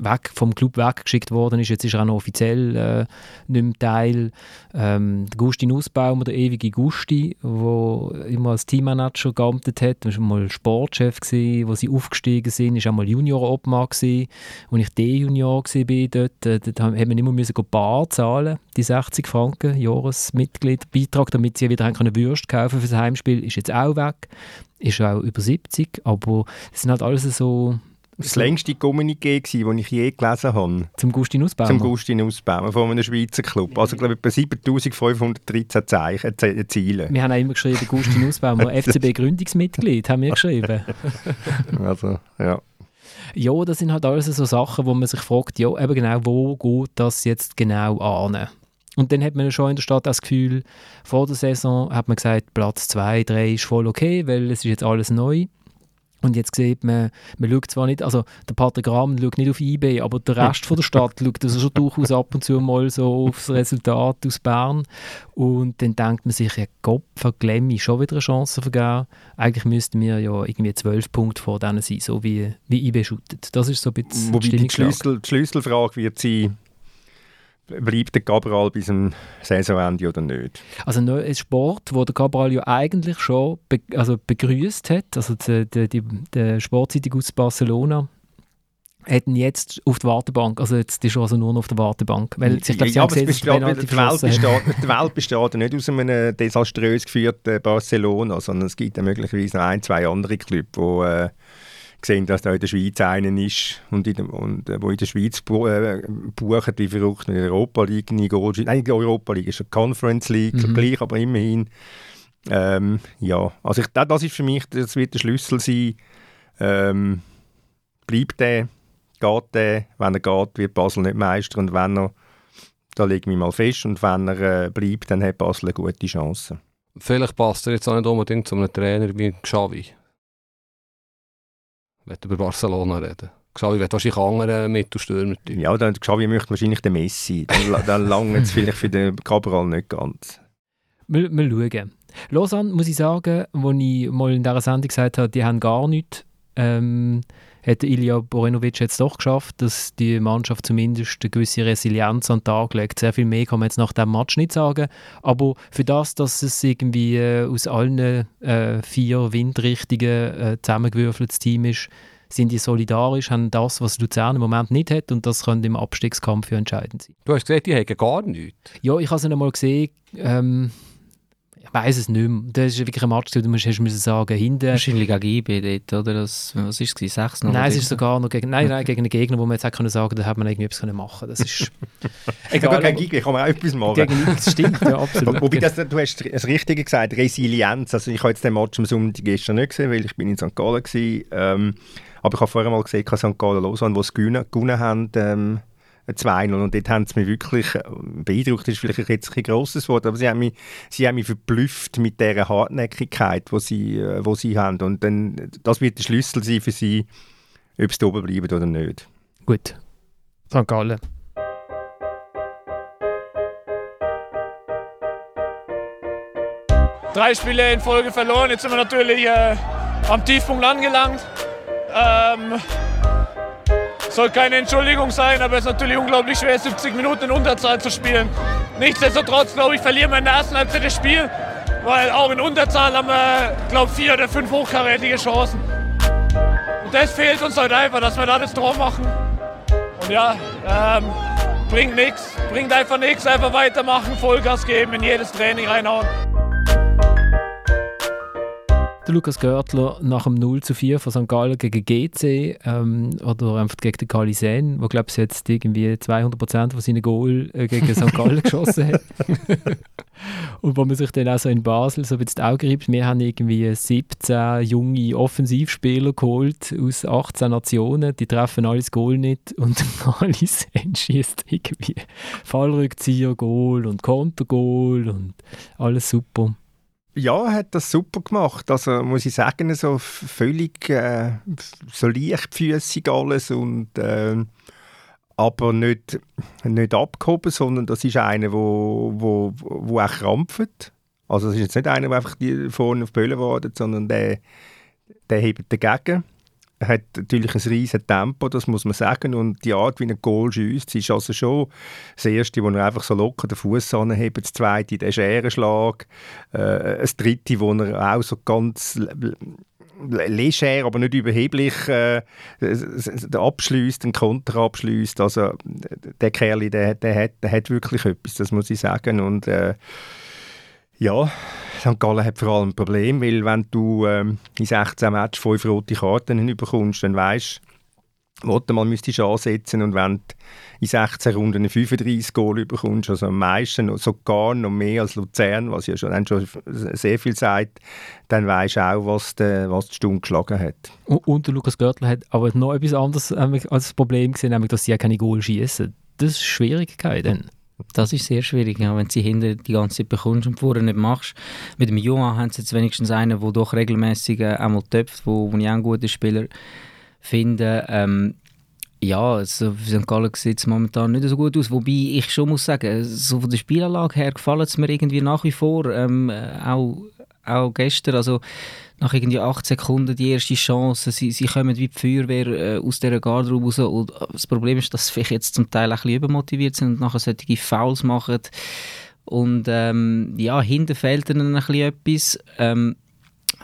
weg, vom Club weggeschickt worden ist. Jetzt ist er auch noch offiziell äh, nicht mehr Teil. Ähm, der Gusti Nussbaum, der ewige Gusti, der immer als Teammanager gearbeitet hat, war mal Sportchef, gewesen, wo sie aufgestiegen sind, ist auch mal Junior-Obmann. Als ich D-Junior war dort, äh, dort haben wir immer müssen Bar zahlen, die 60 Franken Jahresmitglied Beitrag, damit sie wieder können Würst kaufen für das Heimspiel, ist jetzt auch weg. Ist auch über 70, aber es sind halt alles so das längste Kommuniqué, das ich je gelesen habe. Zum Gusti Nussbaumer? Zum Gusti Nussbaumer von einem Schweizer Club. Also, ich glaube, etwa 7513 Zeichen, äh, Ziele. Wir haben auch immer geschrieben, Gusti Nussbaumer, FCB-Gründungsmitglied, haben wir geschrieben. also, ja. Ja, das sind halt alles so Sachen, wo man sich fragt, ja, eben genau, wo geht das jetzt genau an? Und dann hat man schon in der Stadt das Gefühl, vor der Saison hat man gesagt, Platz 2, 3 ist voll okay, weil es ist jetzt alles neu. Und jetzt sieht man, man schaut zwar nicht, also der Gramm schaut nicht auf eBay, aber der Rest von der Stadt schaut also schon durchaus ab und zu mal so aufs Resultat aus Bern. Und dann denkt man sich, ja Gott, Glemmi schon wieder eine Chance vergeben. Eigentlich müssten wir ja irgendwie zwölf Punkte vor denen sein, so wie, wie IB shootet. Das ist so ein bisschen Wobei die, Schlüssel, die Schlüsselfrage wird sein, bleibt der Cabral bis zum Saisonende oder nicht? Also ein Sport, wo der Cabral ja eigentlich schon be also begrüßt hat, also die, die, die, die Sportzeitung aus Barcelona, hätten jetzt auf die Wartebank, also jetzt ist er also nur noch auf der Wartebank, weil sich das ja, gesehen, besteht, die, Welt besteht, die Welt besteht nicht aus einem desaströs geführten Barcelona, sondern es gibt ja möglicherweise noch ein, zwei andere Clubs, die gesehen, dass da in der Schweiz einen ist und, in, und äh, wo in der Schweiz bu äh, buchen wie verrückt in der Europa League nicht geht. Nein, die Europa League ist eine Conference League, mhm. gleich, aber immerhin. Ähm, ja, also ich, das ist für mich, das wird der Schlüssel sein. Ähm, bleibt der, geht der, wenn er geht, wird Basel nicht Meister und wenn er, da lege ich mich mal fest und wenn er äh, bleibt, dann hat Basel eine gute Chance. Vielleicht passt er jetzt auch nicht unbedingt zu einem Trainer wie Xavi wenn über Barcelona reden. Xavi wird wahrscheinlich andere Mittelstürmer. Ja, dann Xavi möchte wahrscheinlich den Messi. Dann, dann lange es vielleicht für den Cabral nicht ganz. Wir, wir schauen. Lausanne, muss ich sagen, wo ich mal in dieser Sendung gesagt habe, die haben gar nichts, ähm, hat Ilja Borenovic jetzt doch geschafft, dass die Mannschaft zumindest eine gewisse Resilienz an den Tag legt. Sehr viel mehr kann man jetzt nach dem Match nicht sagen, aber für das, dass es irgendwie äh, aus allen äh, vier Windrichtungen äh, zusammengewürfeltes Team ist, sind die solidarisch, haben das, was Luzern im Moment nicht hat und das könnte im Abstiegskampf für entscheidend sein. Du hast gesagt, die haben gar nichts. Ja, ich habe es einmal gesehen, ähm, weiß es nicht mehr. Das ist wirklich ein Match, du musst, müssen sagen, hinten... Wahrscheinlich gegen IB dort, oder? Das, was war es? 6 noch? Nein, es ist sogar noch gegen, nein, nein, gegen einen Gegner, wo man jetzt können sagen da hätte man irgendwie etwas machen können. Das ist... egal. gegen Gegner kann man auch etwas machen. Gegen IB, stimmt, ja, absolut. Wobei, das, du hast das Richtige gesagt, Resilienz. Also ich habe jetzt den Match am Sonntag gestern nicht gesehen, weil ich bin in St. Gallen war. Ähm, aber ich habe vorher mal gesehen, dass St. Gallen Lausanne, die es gewonnen, gewonnen haben, ähm, 2-0 und dort haben sie mich wirklich äh, beeindruckt, das ist vielleicht jetzt ein grosses Wort, aber sie haben mich, sie haben mich verblüfft mit dieser Hartnäckigkeit, die sie, äh, wo sie haben und dann, das wird der Schlüssel sein für sie, ob sie oben bleiben oder nicht. Gut, St. Gallen. Drei Spiele in Folge verloren, jetzt sind wir natürlich äh, am Tiefpunkt angelangt. Ähm, soll keine Entschuldigung sein, aber es ist natürlich unglaublich schwer, 70 Minuten in Unterzahl zu spielen. Nichtsdestotrotz, glaube ich, verlieren wir in der ersten Halbzeit das Spiel, weil auch in Unterzahl haben wir, glaube ich, vier oder fünf hochkarätige Chancen. Und das fehlt uns halt einfach, dass wir da das Tor machen. Und ja, ähm, bringt nichts, bringt einfach nichts, einfach weitermachen, Vollgas geben, in jedes Training reinhauen. Der Lukas Görtler nach dem 0 zu 4 von St. Gallen gegen GC ähm, oder einfach gegen den Kalisen, wo glaube ich jetzt irgendwie 200 Prozent von seinen Goal äh, gegen St. Gallen geschossen hat. Und wo man sich dann auch so in Basel so ein bisschen die Augen reibt, wir haben irgendwie 17 junge Offensivspieler geholt aus 18 Nationen, die treffen alles Goal nicht und Kalisen schießt irgendwie Fallrückzieher, Goal und Kontergoal und alles super. Ja, hat das super gemacht. Also muss ich sagen, so völlig äh, so leichtfüßig alles und äh, aber nicht, nicht abgehoben, sondern das ist einer, wo, wo, wo auch krampft. Also das ist jetzt nicht einer, der einfach vorne auf die Bölle wartet, sondern der, der hebt dagegen. Hat natürlich ein riesiges Tempo, das muss man sagen. Und die Art, wie ein Goal schießt, ist also schon das Erste, wo er einfach so locker den Fuß anhebt. Das Zweite, der Scherenschlag. Äh, das Dritte, wo er auch so ganz leger, aber nicht überheblich äh, abschließt, den Konter abschließt. Also der Kerl, der, der, hat, der hat wirklich etwas, das muss ich sagen. Und äh, ja, St. Gallen hat vor allem ein Problem, weil wenn du ähm, in 16 Matches 5 rote Karten bekommst, dann weißt wo du mal müsstest ansetzen und wenn du in 16 Runden 35 Goal bekommst, also am meisten, sogar noch mehr als Luzern, was ja schon, schon sehr viel sagt, dann weißt du auch, was die, was die Stunde geschlagen hat. Und, und der Lukas Görtler hat aber noch etwas anderes als Problem gesehen, nämlich, dass sie keine Goal schießen. Das ist Schwierigkeit. Dann. Das ist sehr schwierig, ja, wenn du sie hinter die ganze Zeit bekommst und vorher nicht machst. Mit dem Johan haben sie jetzt wenigstens einen, der doch regelmäßig äh, einmal töpft, wo, wo ich auch einen guten Spieler finde. Ähm, ja, also St. Gallen sieht es momentan nicht so gut aus. Wobei ich schon muss sagen, so von der Spielanlage her gefällt es mir irgendwie nach wie vor. Ähm, auch, auch gestern, also nach irgendwie acht Sekunden die erste Chance. Sie, sie kommen wie die Feuerwehr äh, aus dieser Garderobe raus. Und das Problem ist, dass sie jetzt zum Teil ein bisschen übermotiviert sind und nachher solche Fouls machen. Und ähm, ja, hinten fehlt ihnen ein bisschen etwas. Ähm,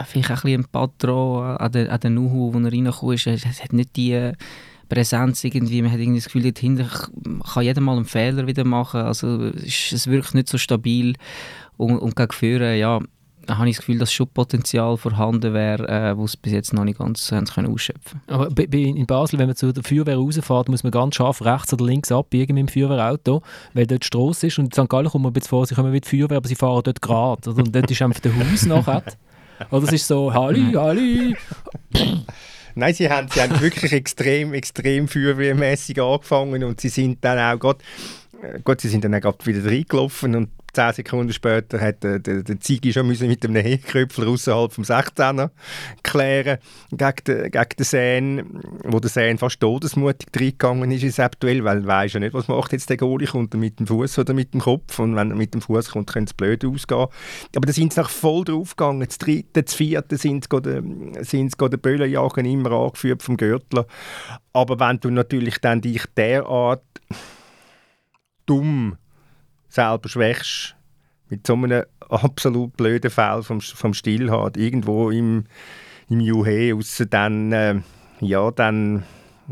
vielleicht ein bisschen ein Patron an den, an den Nuhu, wo er reingekommen ist. Er hat nicht die Präsenz irgendwie. Man hat irgendwie das Gefühl, dahinter kann jeder mal einen Fehler wieder machen. Also es, es wirkt nicht so stabil. Und, und gegen Führen, ja, habe ich das Gefühl, dass schon Potenzial vorhanden wäre, äh, wo es bis jetzt noch nicht ganz haben können ausschöpfen Aber in Basel, wenn man zu der Feuerwehr rausfährt, muss man ganz scharf rechts oder links abbiegen mit dem Feuerwehrauto, weil dort Strasse ist. Und in St. Gallen kommt man ein bisschen vor, sie kommen mit der Feuerwehr, aber sie fahren dort gerade. Und dort ist einfach der Haus nachher. Oder es ist so, Halli, Halli. Nein, sie haben, sie haben wirklich extrem, extrem feuerwehrmäßig angefangen und sie sind dann auch gerade, äh, Gott, sie sind dann auch gerade wieder reingelaufen und zehn Sekunden später hat der, der, der schon müssen mit einem Heerkröpfler außerhalb vom 16er klären gegen den, gegen den Sen, wo der Sen fast todesmutig reingegangen ist ins Duell, weil weiß ja nicht, was macht jetzt der Goalie, kommt er mit dem Fuß oder mit dem Kopf und wenn er mit dem Fuß kommt, könnte es blöd ausgehen. Aber da sind sie nach voll drauf gegangen. Das dritte, das vierte sind sie den Böllenjagen immer angeführt vom Gürtler. Aber wenn du natürlich dann dich derart dumm selber schwächst, mit so einem absolut blöden Fall vom, vom Stillhart irgendwo im, im Juhe, außer dann, äh, ja, dann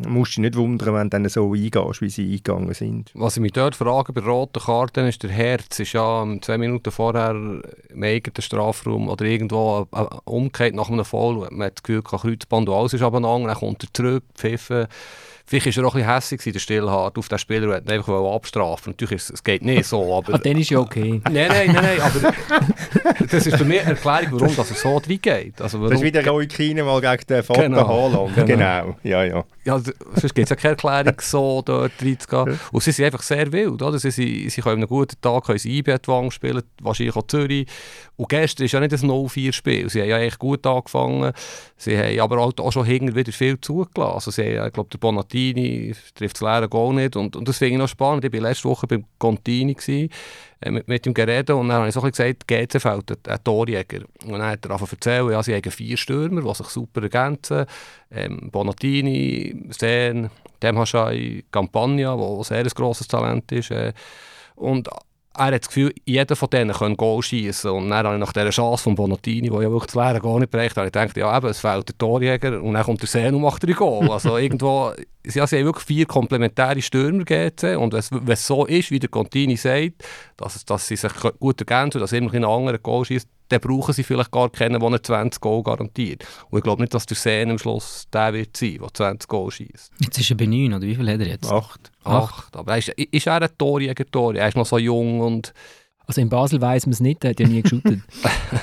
musst du dich nicht wundern, wenn du dann so eingehst, wie sie eingegangen sind. Was ich mich dort frage bei roten Karten ist, der Herz ist ja zwei Minuten vorher im eigenen Strafraum oder irgendwo umgekehrt nach einem Fall. Man hat das Gefühl, Kreuzband und alles ist abeinander, dann kommt er zurück, pfiffen Vielleicht war er auch ein bisschen hässlich, der Stillhart, auf den Spieler und einfach abstrafen. Natürlich ist es geht nicht so, aber... ah, dann ist ja okay. nein, nein, nein, nein, aber das ist für mich eine Erklärung, warum dass er so reingeht. Also warum... Das ist wieder Roy Keane mal gegen den Vater genau. Haaland. Genau. genau, ja, ja. ja sonst gibt es ja keine Erklärung, so dort reinzugehen. Und sie sind einfach sehr wild, oder? Sie, sie, sie können an einem guten Tag können sie IB spielen, wahrscheinlich auch Zürich. Und gestern ist ja nicht ein 0-4-Spiel. Sie haben ja echt gut angefangen. Sie haben aber auch schon hinten wieder viel zugelassen. Also sie haben, ich glaube, der Bonatini trifft das leere Goal nicht. Und, und das finde ich noch spannend. Ich war letzte Woche beim Contini gewesen, äh, mit, mit ihm geredet und dann habe ich so ein gesagt, GC fällt ein, Torjäger. Und dann hat er einfach erzählt, ja, sie haben vier Stürmer, die sich super ergänzen. Ähm, Bonatini, Sen, Demhaschai, Campagna, der sehr ein grosses Talent ist. Äh, und er hat das Gefühl, jeder von denen könnte Goal schießen. Und dann habe ich nach dieser Chance von Bonatini, die ja wirklich das Leere gar nicht bereicht, habe ich gedacht, ja eben, es fehlt der Torjäger und dann kommt der Seen und macht ein Goal. Also irgendwo, ja, sie haben wirklich vier komplementäre Stürmer gegeben. Und wenn es so ist, wie der Contini sagt, dass, dass sie sich gut ergänzen und dass immer ein anderer Goal schießt, dann brauchen sie vielleicht gar keinen, der 20 Goal garantiert. Und ich glaube nicht, dass der Sehne am Schluss der wird sein, der 20 Goal schießt. Jetzt ist er bei 9, oder wie viel hat er jetzt? Acht. Acht. Aber er ist, ist er ein Torjäger, Tori? Er ist noch so jung und... Also in Basel weiss man es nicht, er hat ja nie geshootet.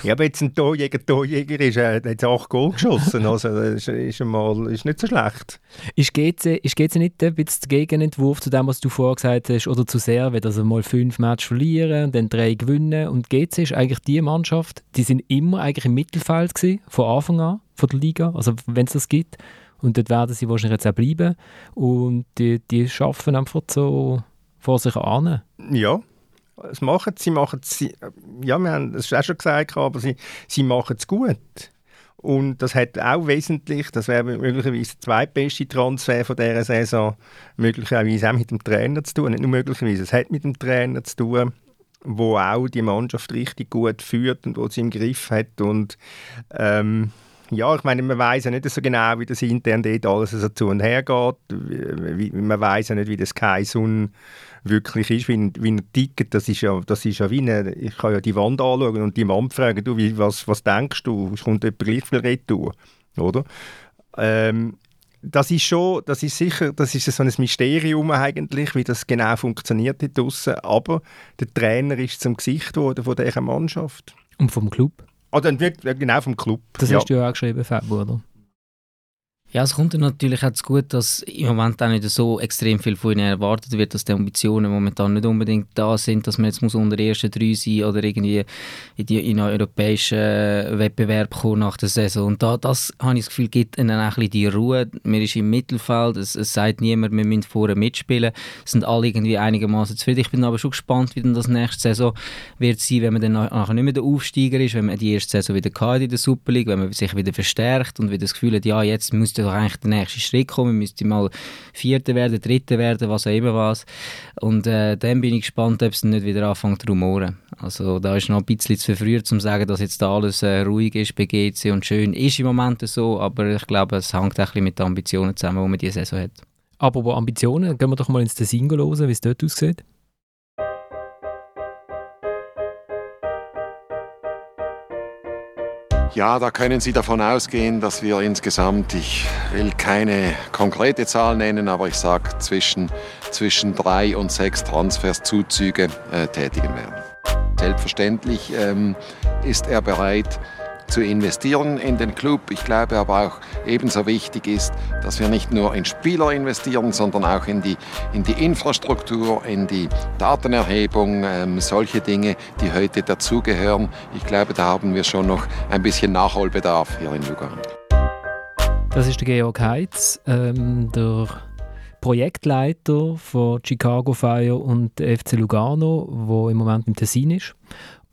Ja, aber jetzt ein Torjäger, Torjäger ist, er hat jetzt acht Goal geschossen, also das ist, ist, einmal, ist nicht so schlecht. ist GC, ist GC nicht ein bisschen der Gegenentwurf zu dem, was du vorher gesagt hast, oder zu Servet, also mal fünf Matches verlieren und dann drei gewinnen und GC ist eigentlich die Mannschaft, die sind immer eigentlich im Mittelfeld gewesen, von Anfang an, von der Liga, also wenn es das gibt und dort werden sie wahrscheinlich jetzt auch bleiben und die, die schaffen einfach so vor sich an. Ja, es machen sie, machen sie, ja, wir haben es auch schon gesagt, aber sie, sie machen es gut. Und das hat auch wesentlich, das wäre möglicherweise der zweitbeste Transfer von dieser Saison, möglicherweise auch mit dem Trainer zu tun. Nicht nur möglicherweise, es hat mit dem Trainer zu tun, wo auch die Mannschaft richtig gut führt und wo sie im Griff hat. Und ähm, ja, ich meine, man weiß ja nicht so genau, wie das intern dort alles so zu und her geht. Man weiß ja nicht, wie das Kaisun wirklich ist, wie, wie er tickt. Das ist ja, das ist ja wie eine, ich kann ja die Wand anschauen und die Wand fragen, du, wie, was, was denkst du? Es kommt etwa gleich viel retour, oder? Ähm, das ist schon, das ist sicher, das ist so ein Mysterium eigentlich, wie das genau funktioniert hier draussen. Aber der Trainer ist zum Gesicht geworden von dieser Mannschaft. Und vom Club. Oder genau vom Club. Das ja. hast du ja auch geschrieben, Fabio, oder? Ja, es kommt natürlich auch zu gut, dass im Moment auch nicht so extrem viel von ihnen erwartet wird, dass die Ambitionen momentan nicht unbedingt da sind, dass man jetzt muss unter den ersten drei sein oder irgendwie in, die, in einen europäischen Wettbewerb kommen nach der Saison. Und da, das, habe ich das Gefühl, gibt ihnen auch ein bisschen die Ruhe. Man ist im Mittelfeld, es, es sagt niemand, wir müssen vorher mitspielen. Es sind alle irgendwie einigermaßen zufrieden. Ich bin aber schon gespannt, wie dann das nächste Saison wird sein, wenn man dann nachher nicht mehr der Aufsteiger ist, wenn man die erste Saison wieder hat in der Super League, wenn man sich wieder verstärkt und wieder das Gefühl hat, ja, jetzt müsste eigentlich der nächste Schritt kommen. Wir müssten mal Vierter werden, Dritter werden, was auch immer was. Und äh, dann bin ich gespannt, ob es nicht wieder anfängt zu rumoren. Also da ist noch ein bisschen zu früh, um zu sagen, dass jetzt da alles äh, ruhig ist bei GC und schön. Ist im Moment so, aber ich glaube, es hängt auch ein bisschen mit den Ambitionen zusammen, die man diese Saison hat. Aber wo Ambitionen, gehen wir doch mal ins Tessin hören, wie es dort aussieht. Ja, da können Sie davon ausgehen, dass wir insgesamt, ich will keine konkrete Zahl nennen, aber ich sage zwischen, zwischen drei und sechs Transferszuzüge äh, tätigen werden. Selbstverständlich ähm, ist er bereit, zu investieren in den Club. Ich glaube aber auch ebenso wichtig ist, dass wir nicht nur in Spieler investieren, sondern auch in die, in die Infrastruktur, in die Datenerhebung, ähm, solche Dinge, die heute dazugehören. Ich glaube, da haben wir schon noch ein bisschen Nachholbedarf hier in Lugano. Das ist der Georg Heitz, ähm, der Projektleiter von Chicago Fire und FC Lugano, wo im Moment im Tessin ist.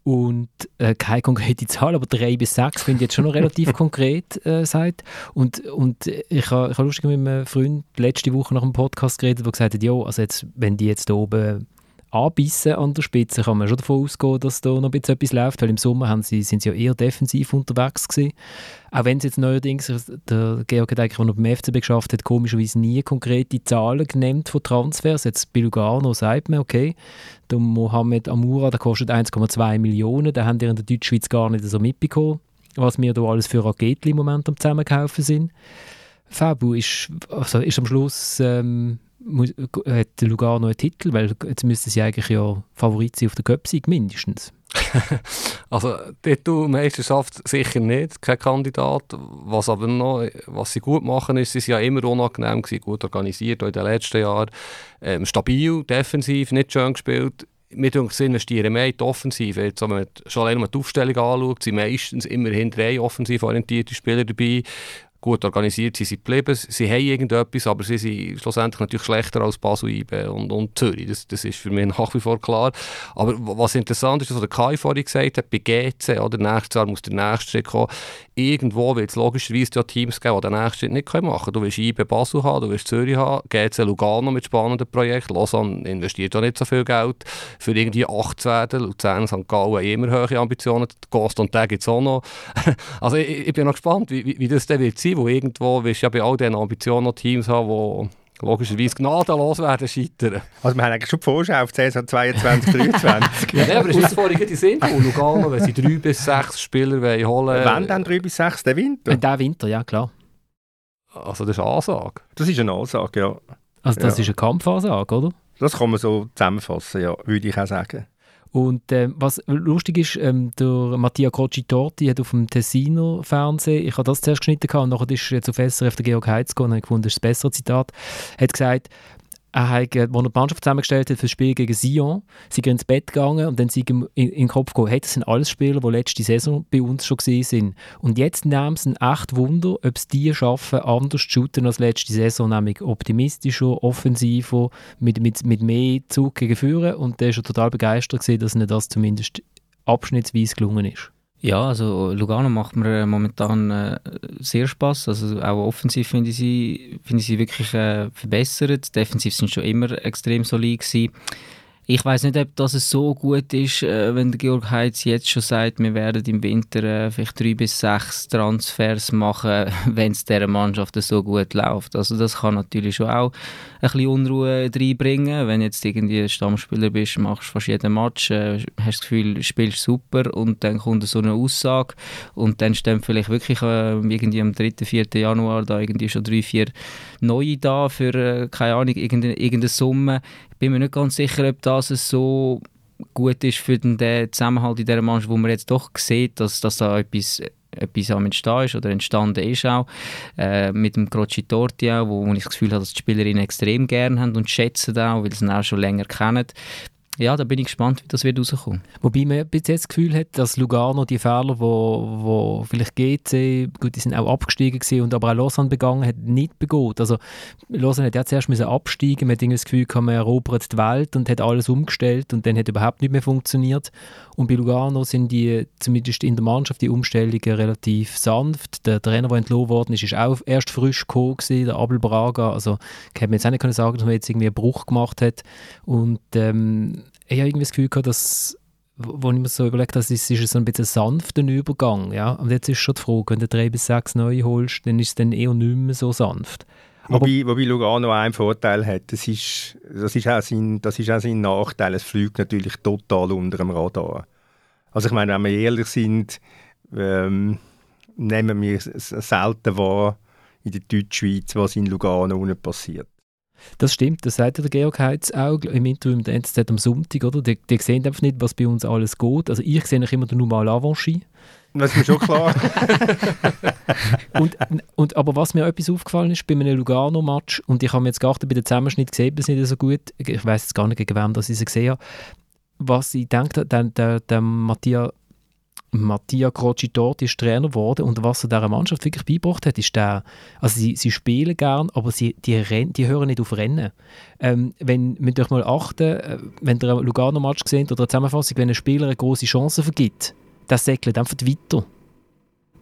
Und äh, keine konkrete Zahl, aber drei bis sechs finde ich jetzt schon noch relativ konkret äh, sagt. Und, und ich habe ich ha lustig mit einem Freund letzte Woche nach einem Podcast geredet, der gesagt hat, ja, also jetzt, wenn die jetzt da oben anbissen an der Spitze, kann man schon davon ausgehen, dass da noch ein bisschen etwas läuft, weil im Sommer haben sie, sind sie ja eher defensiv unterwegs gewesen. Auch wenn es jetzt neuerdings, der Georg hat eigentlich, noch beim FCB geschafft hat, komischerweise nie konkrete Zahlen genannt von Transfers. Jetzt bei Lugano sagt man, okay, der Mohamed Amoura, der kostet 1,2 Millionen, den haben die in der Deutschschweiz gar nicht so mitbekommen, was wir da alles für Raketen im Moment am zusammenkaufen sind. Fabu ist, also ist am Schluss ähm, hat Lugano einen Titel, weil jetzt müssten sie eigentlich ja Favorit sein auf der Cup-Sieg mindestens. also Titelmeisterschaft sicher nicht, kein Kandidat. Was aber noch, was sie gut machen, ist, sie sind ja immer unangenehm gewesen, gut organisiert, auch in den letzten Jahren. Ähm, stabil, defensiv, nicht schön gespielt. Wir investieren mehr in die Offensive. Jetzt, wenn man schon allein mal die Aufstellung anschaut, sind meistens immerhin drei offensiv orientierte Spieler dabei gut organisiert sind sie geblieben. Sie haben irgendetwas, aber sie sind schlussendlich natürlich schlechter als Basel, IB und, und Zürich. Das, das ist für mich nach wie vor klar. Aber was interessant ist, was der Kai vorhin gesagt hat, bei GC, oder nächstes Jahr muss der nächste Schritt kommen. Irgendwo wird es logischerweise Teams geben, die den nächsten Schritt nicht machen können. Du willst IB Basel haben, du willst Zürich haben, GC Lugano mit spannenden Projekten. Lausanne investiert ja nicht so viel Geld für irgendwie 8 zu werden. Luzern, St. Gallen immer hohe Ambitionen. Ghost und Tag gibt es auch noch. also ich, ich, bin noch gespannt, wie, wie, wie das dann wird sein sein, wo irgendwo wirst ja bei all diesen Ambitionen noch Teams haben, wo logischerweise gnadenlos werden scheitern. Also wir haben eigentlich schon die Vorschau auf die Saison 22, 23. ja, aber es ist vorhin in Sinn, Lugano, wenn sie drei bis sechs Spieler wollen holen Wann dann drei bis sechs? Der Winter? Der Winter, ja klar. Also das ist eine Ansage. Das ist eine Ansage, ja. Also das Ja. ist eine Kampfansage, oder? Das kann man so zusammenfassen, ja, würde ich auch sagen. Und ähm, was lustig ist, ähm, der Mattia Crocci Torti hat auf dem Tessiner Fernsehen, ich habe das zuerst geschnitten und nachher ist jetzt auf SRF der Georg Heitz gekommen, und ich gefunden, das ist das bessere Zitat, hat gesagt, er hat, als er die Mannschaft zusammengestellt hat für das Spiel gegen Sion, sie ins Bett gegangen und dann sind in, in den Kopf gekommen, hey, das sind alles Spieler, die letzte Saison bei uns schon gesehen sind. Und jetzt nehmen sie ein echt Wunder, ob es die schaffen, anders zu shooten als letzte Saison, nämlich optimistischer, offensiver, mit, mit, mit mehr Zug gegen Führen. Und der ist schon total begeistert gewesen, dass ihnen das zumindest abschnittsweise gelungen ist. Ja, also Lugano macht mir äh, momentan äh, sehr Spaß. Also auch offensiv finde ich sie, finde ich sie wirklich äh, verbessert. Defensiv sind schon immer extrem solid gewesen. Ich weiß nicht, ob das so gut ist, äh, wenn Georg Heitz jetzt schon sagt, wir werden im Winter äh, vielleicht drei bis sechs Transfers machen, wenn es dieser Mannschaft so gut läuft. Also das kann natürlich schon auch ein bisschen Unruhe reinbringen. Wenn jetzt irgendwie Stammspieler bist, machst fast jeden Match, äh, hast das Gefühl, du spielst super und dann kommt so eine Aussage und dann stehen vielleicht wirklich irgendwie am 3., 4. Januar da irgendwie schon drei, vier neue da für, äh, keine Ahnung, irgendeine, irgendeine Summe. Ich bin mir nicht ganz sicher, ob das so gut ist für den, Zusammenhalt in dieser Mannschaft, wo man jetzt doch sieht, dass, dass da etwas etwas am entstehen ist oder entstanden ist auch, äh, mit dem Croci Torti wo, wo ich das Gefühl habe, dass die Spielerinnen extrem gerne haben und schätzen auch, weil sie ihn auch schon länger kennen. Ja, da bin ich gespannt, wie das wird rauskommen. Wobei man bis jetzt das Gefühl hat, dass Lugano die Fehler, wo, wo vielleicht GC, gut, die sind auch abgestiegen gewesen, und aber auch Lausanne begangen hat, nicht begonnen. Also Lausanne hat ja zuerst müssen absteigen, man hat das Gefühl, man erobert die Welt und hat alles umgestellt und dann hat überhaupt nicht mehr funktioniert. Und bei Lugano sind die, zumindest in der Mannschaft, die Umstellungen relativ sanft. Der Trainer, der entlohnt worden ist, ist auch erst frisch gekommen der Abel Braga. Also ich hätte mir jetzt auch nicht sagen, dass man jetzt irgendwie einen Bruch gemacht hat. Und ähm, ich habe irgendwie das Gefühl gehabt, dass wo ich mir so überlegt habe, es ist, so ein bisschen sanfter Übergang. Ja? Und jetzt ist schon die Frage, wenn du drei bis sechs neue holst, dann ist es dann eher nicht mehr so sanft. Wobei, wobei Lugano einen Vorteil hat, das ist, das, ist auch sein, das ist auch sein Nachteil, es fliegt natürlich total unter dem Radar. Also ich meine, wenn wir ehrlich sind, ähm, nehmen wir selten wahr in der Deutschschweiz, was in Lugano unten passiert. Das stimmt, das sagt ja der Georg Heitz auch im Interview mit der NZZ am Sonntag, oder? Die, die sehen einfach nicht, was bei uns alles geht. Also ich sehe immer den Numal Avanchi. Das ist mir schon klar. und, und, aber was mir etwas aufgefallen ist, bei einem Lugano-Match, und ich habe mir jetzt geachtet, bei dem Zusammenschnitt gesehen, das nicht so gut, ich weiß jetzt gar nicht, gegen wem das ich sie gesehen habe, was ich denke, der, der, der Mattia, Mattia Croci dort ist Trainer geworden und was er dieser Mannschaft wirklich beigebracht hat, ist der, also sie, sie spielen gern, aber sie, die, renn, die hören nicht auf Rennen. Ähm, wenn, müsst ihr euch mal achten, äh, wenn ihr einen Lugano-Match seht oder eine Zusammenfassung, wenn ein Spieler eine große Chance vergibt, der säckelt einfach weiter.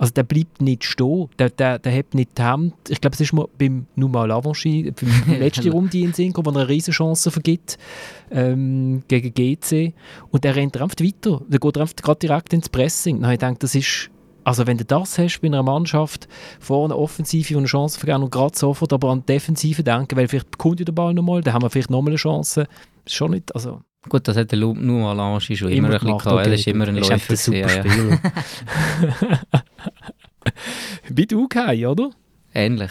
Also der bleibt nicht stehen, der, der, der hat nicht die Hand. Ich glaube, es ist mal beim Numa Lavanchi, beim letzten Runde in Sinn, wo er eine riesen Chance vergibt ähm, gegen GC und der rennt einfach weiter. Der geht einfach gerade direkt ins Pressing. Dann ich denke, das ist also wenn du das hast bei einer Mannschaft, vorne Offensive, die eine Chance vergeben und gerade sofort aber an die Defensive denken, weil vielleicht kommt ja der Ball nochmal, dann haben wir vielleicht nochmal eine Chance. Das ist schon nicht, also... Gut, das hat der Numa Lavanchi schon immer, immer ein bisschen gehabt. Okay. Er ist immer ein ist Läufer. ein super Spieler. Ja. Wie du, Kai, oder? Ähnlich.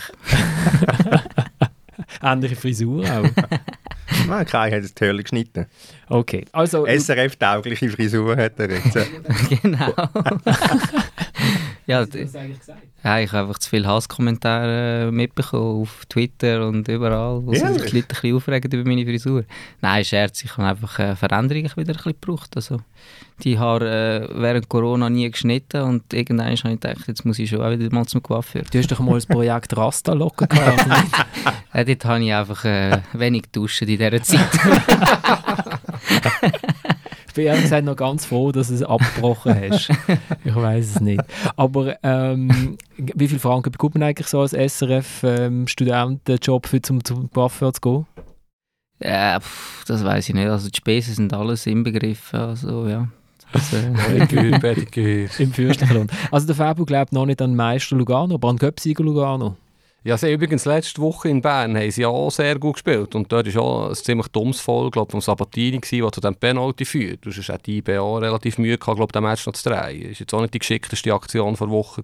Ähnliche Frisur auch. Nein, Kai hat es toll geschnitten. Okay, also... SRF-taugliche Frisur hat er jetzt. genau. Ja, ja, ich habe einfach zu viele Hasskommentare mitbekommen auf Twitter und überall, wo sich die Leute ein bisschen aufregen über meine Frisur. Nein, Scherz, ich habe einfach eine Veränderung wieder ein bisschen gebraucht. Also, die Haare äh, während Corona nie geschnitten und irgendwann habe ich gedacht, jetzt muss ich schon auch wieder mal zum Coiffeur. Du hast doch mal das Projekt Rasta locken gehabt, ja, dort habe ich einfach äh, wenig duschen in dieser Zeit. ich bin ehrlich gesagt noch ganz froh, dass du es abgebrochen hast. Ich weiß es nicht. Aber ähm, wie viel Franken bekommt man eigentlich so als SRF-Studentenjob, ähm, zum, zum Coiffeur zu gehen? Ja, pff, das weiß ich nicht. Also die Spesen sind alles inbegriffen. Also, ja. Also, Pediküre, Pediküre. Im fürstlichen Lohn. Also der Fabio glaubt noch nicht an Meister Lugano, aber an Göpsieger Lugano. Ja, sie übrigens letzte Woche in Bern haben sie auch sehr gut gespielt und dort war auch ein ziemlich dummes Voll, glaube von Sabatini, der zu diesem Penalty führt. Du hast die IB auch relativ Mühe gehabt, glaube den Match noch zu drehen. Das war jetzt auch nicht die geschickteste Aktion vor Wochen.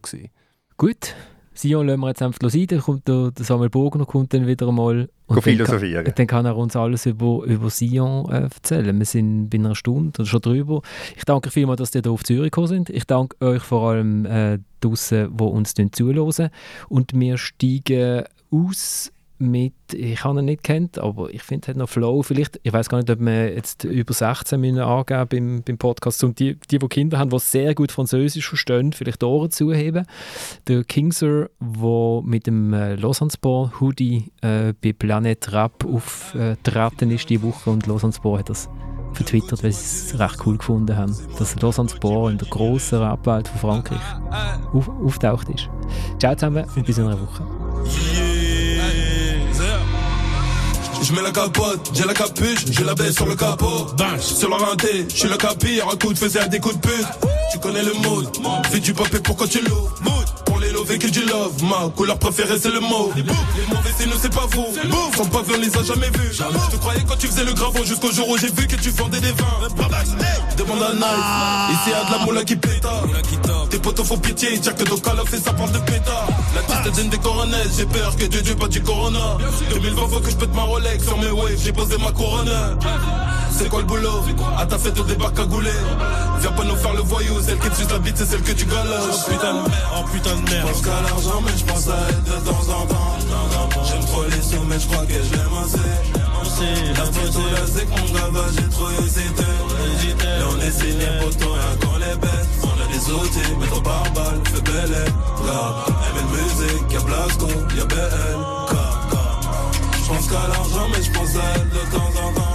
Gut, Sion lassen wir jetzt einfach sein, dann kommt der, der Samuel Bogner kommt dann wieder einmal und philosophieren. Dann, dann, kann er uns alles über, über Sion äh, erzählen. Wir sind bei einer Stunde oder schon drüber. Ich danke vielmals, dass ihr hier auf Zürich gekommen sind. Ich danke euch vor allem äh, draussen, die uns zuhören. Und wir steigen aus mit, ich habe ihn nicht kennt, aber ich finde, er hat noch Flow. Vielleicht, ich weiß gar nicht, ob wir jetzt über 16 müssen angeben beim, beim Podcast. Und die, die, die Kinder haben, die sehr gut Französisch verstehen, vielleicht Ohren zuheben. Der Kingser, der mit dem äh, Lausanne Hoodie äh, bei Planet Rap auftreten ist die Woche und Lausanne hat das vertwittert, weil sie es recht cool gefunden haben, dass Lausanne in der grossen Rapwelt von Frankreich auf, auftaucht ist. Ciao zusammen und bis in einer Woche. Je mets la capote, j'ai la capuche, j'ai la baisse sur le capot. Sur la renté, je suis le capi, un coup de faisait des coups de pute. Tu connais le mood, fais du papier pourquoi tu l'ouvres. Pour les lovés que du love, ma couleur préférée c'est le mot. Les mauvais c'est nous c'est pas vous, sans pas vu on les a jamais vus. Je te croyais quand tu faisais le gravon jusqu'au jour où j'ai vu que tu vendais des vins. Demande à Nice, ici y'a de la moula qui péta. Tes potos font pitié, que ton call fait ça parle de péta. La tête d'une des coronets, j'ai peur que Dieu Dieu pas du corona. 2020 fois que je pète ma Rolex sur mes waves, j'ai posé ma couronne. C'est quoi le boulot? À ta fête, au débarque à gouler. Viens pas nous faire le voyou, celle qui te suce la bite, c'est celle que tu galoches. Oh putain de merde, oh putain de merde. Je pense qu'à l'argent, mais je pense à elle de temps en temps. J'aime trop les sous, mais je crois que je l'aime assez. La photo là, c'est que mon gavage, j'ai trop hésité. Et on est signé poteau, rien qu'on les bête. On a des outils, mais trop par balle, fais belle Là, aime musique, y'a Blasco, y'a BL. Je pense qu'à l'argent, mais je pense à elle de temps en temps.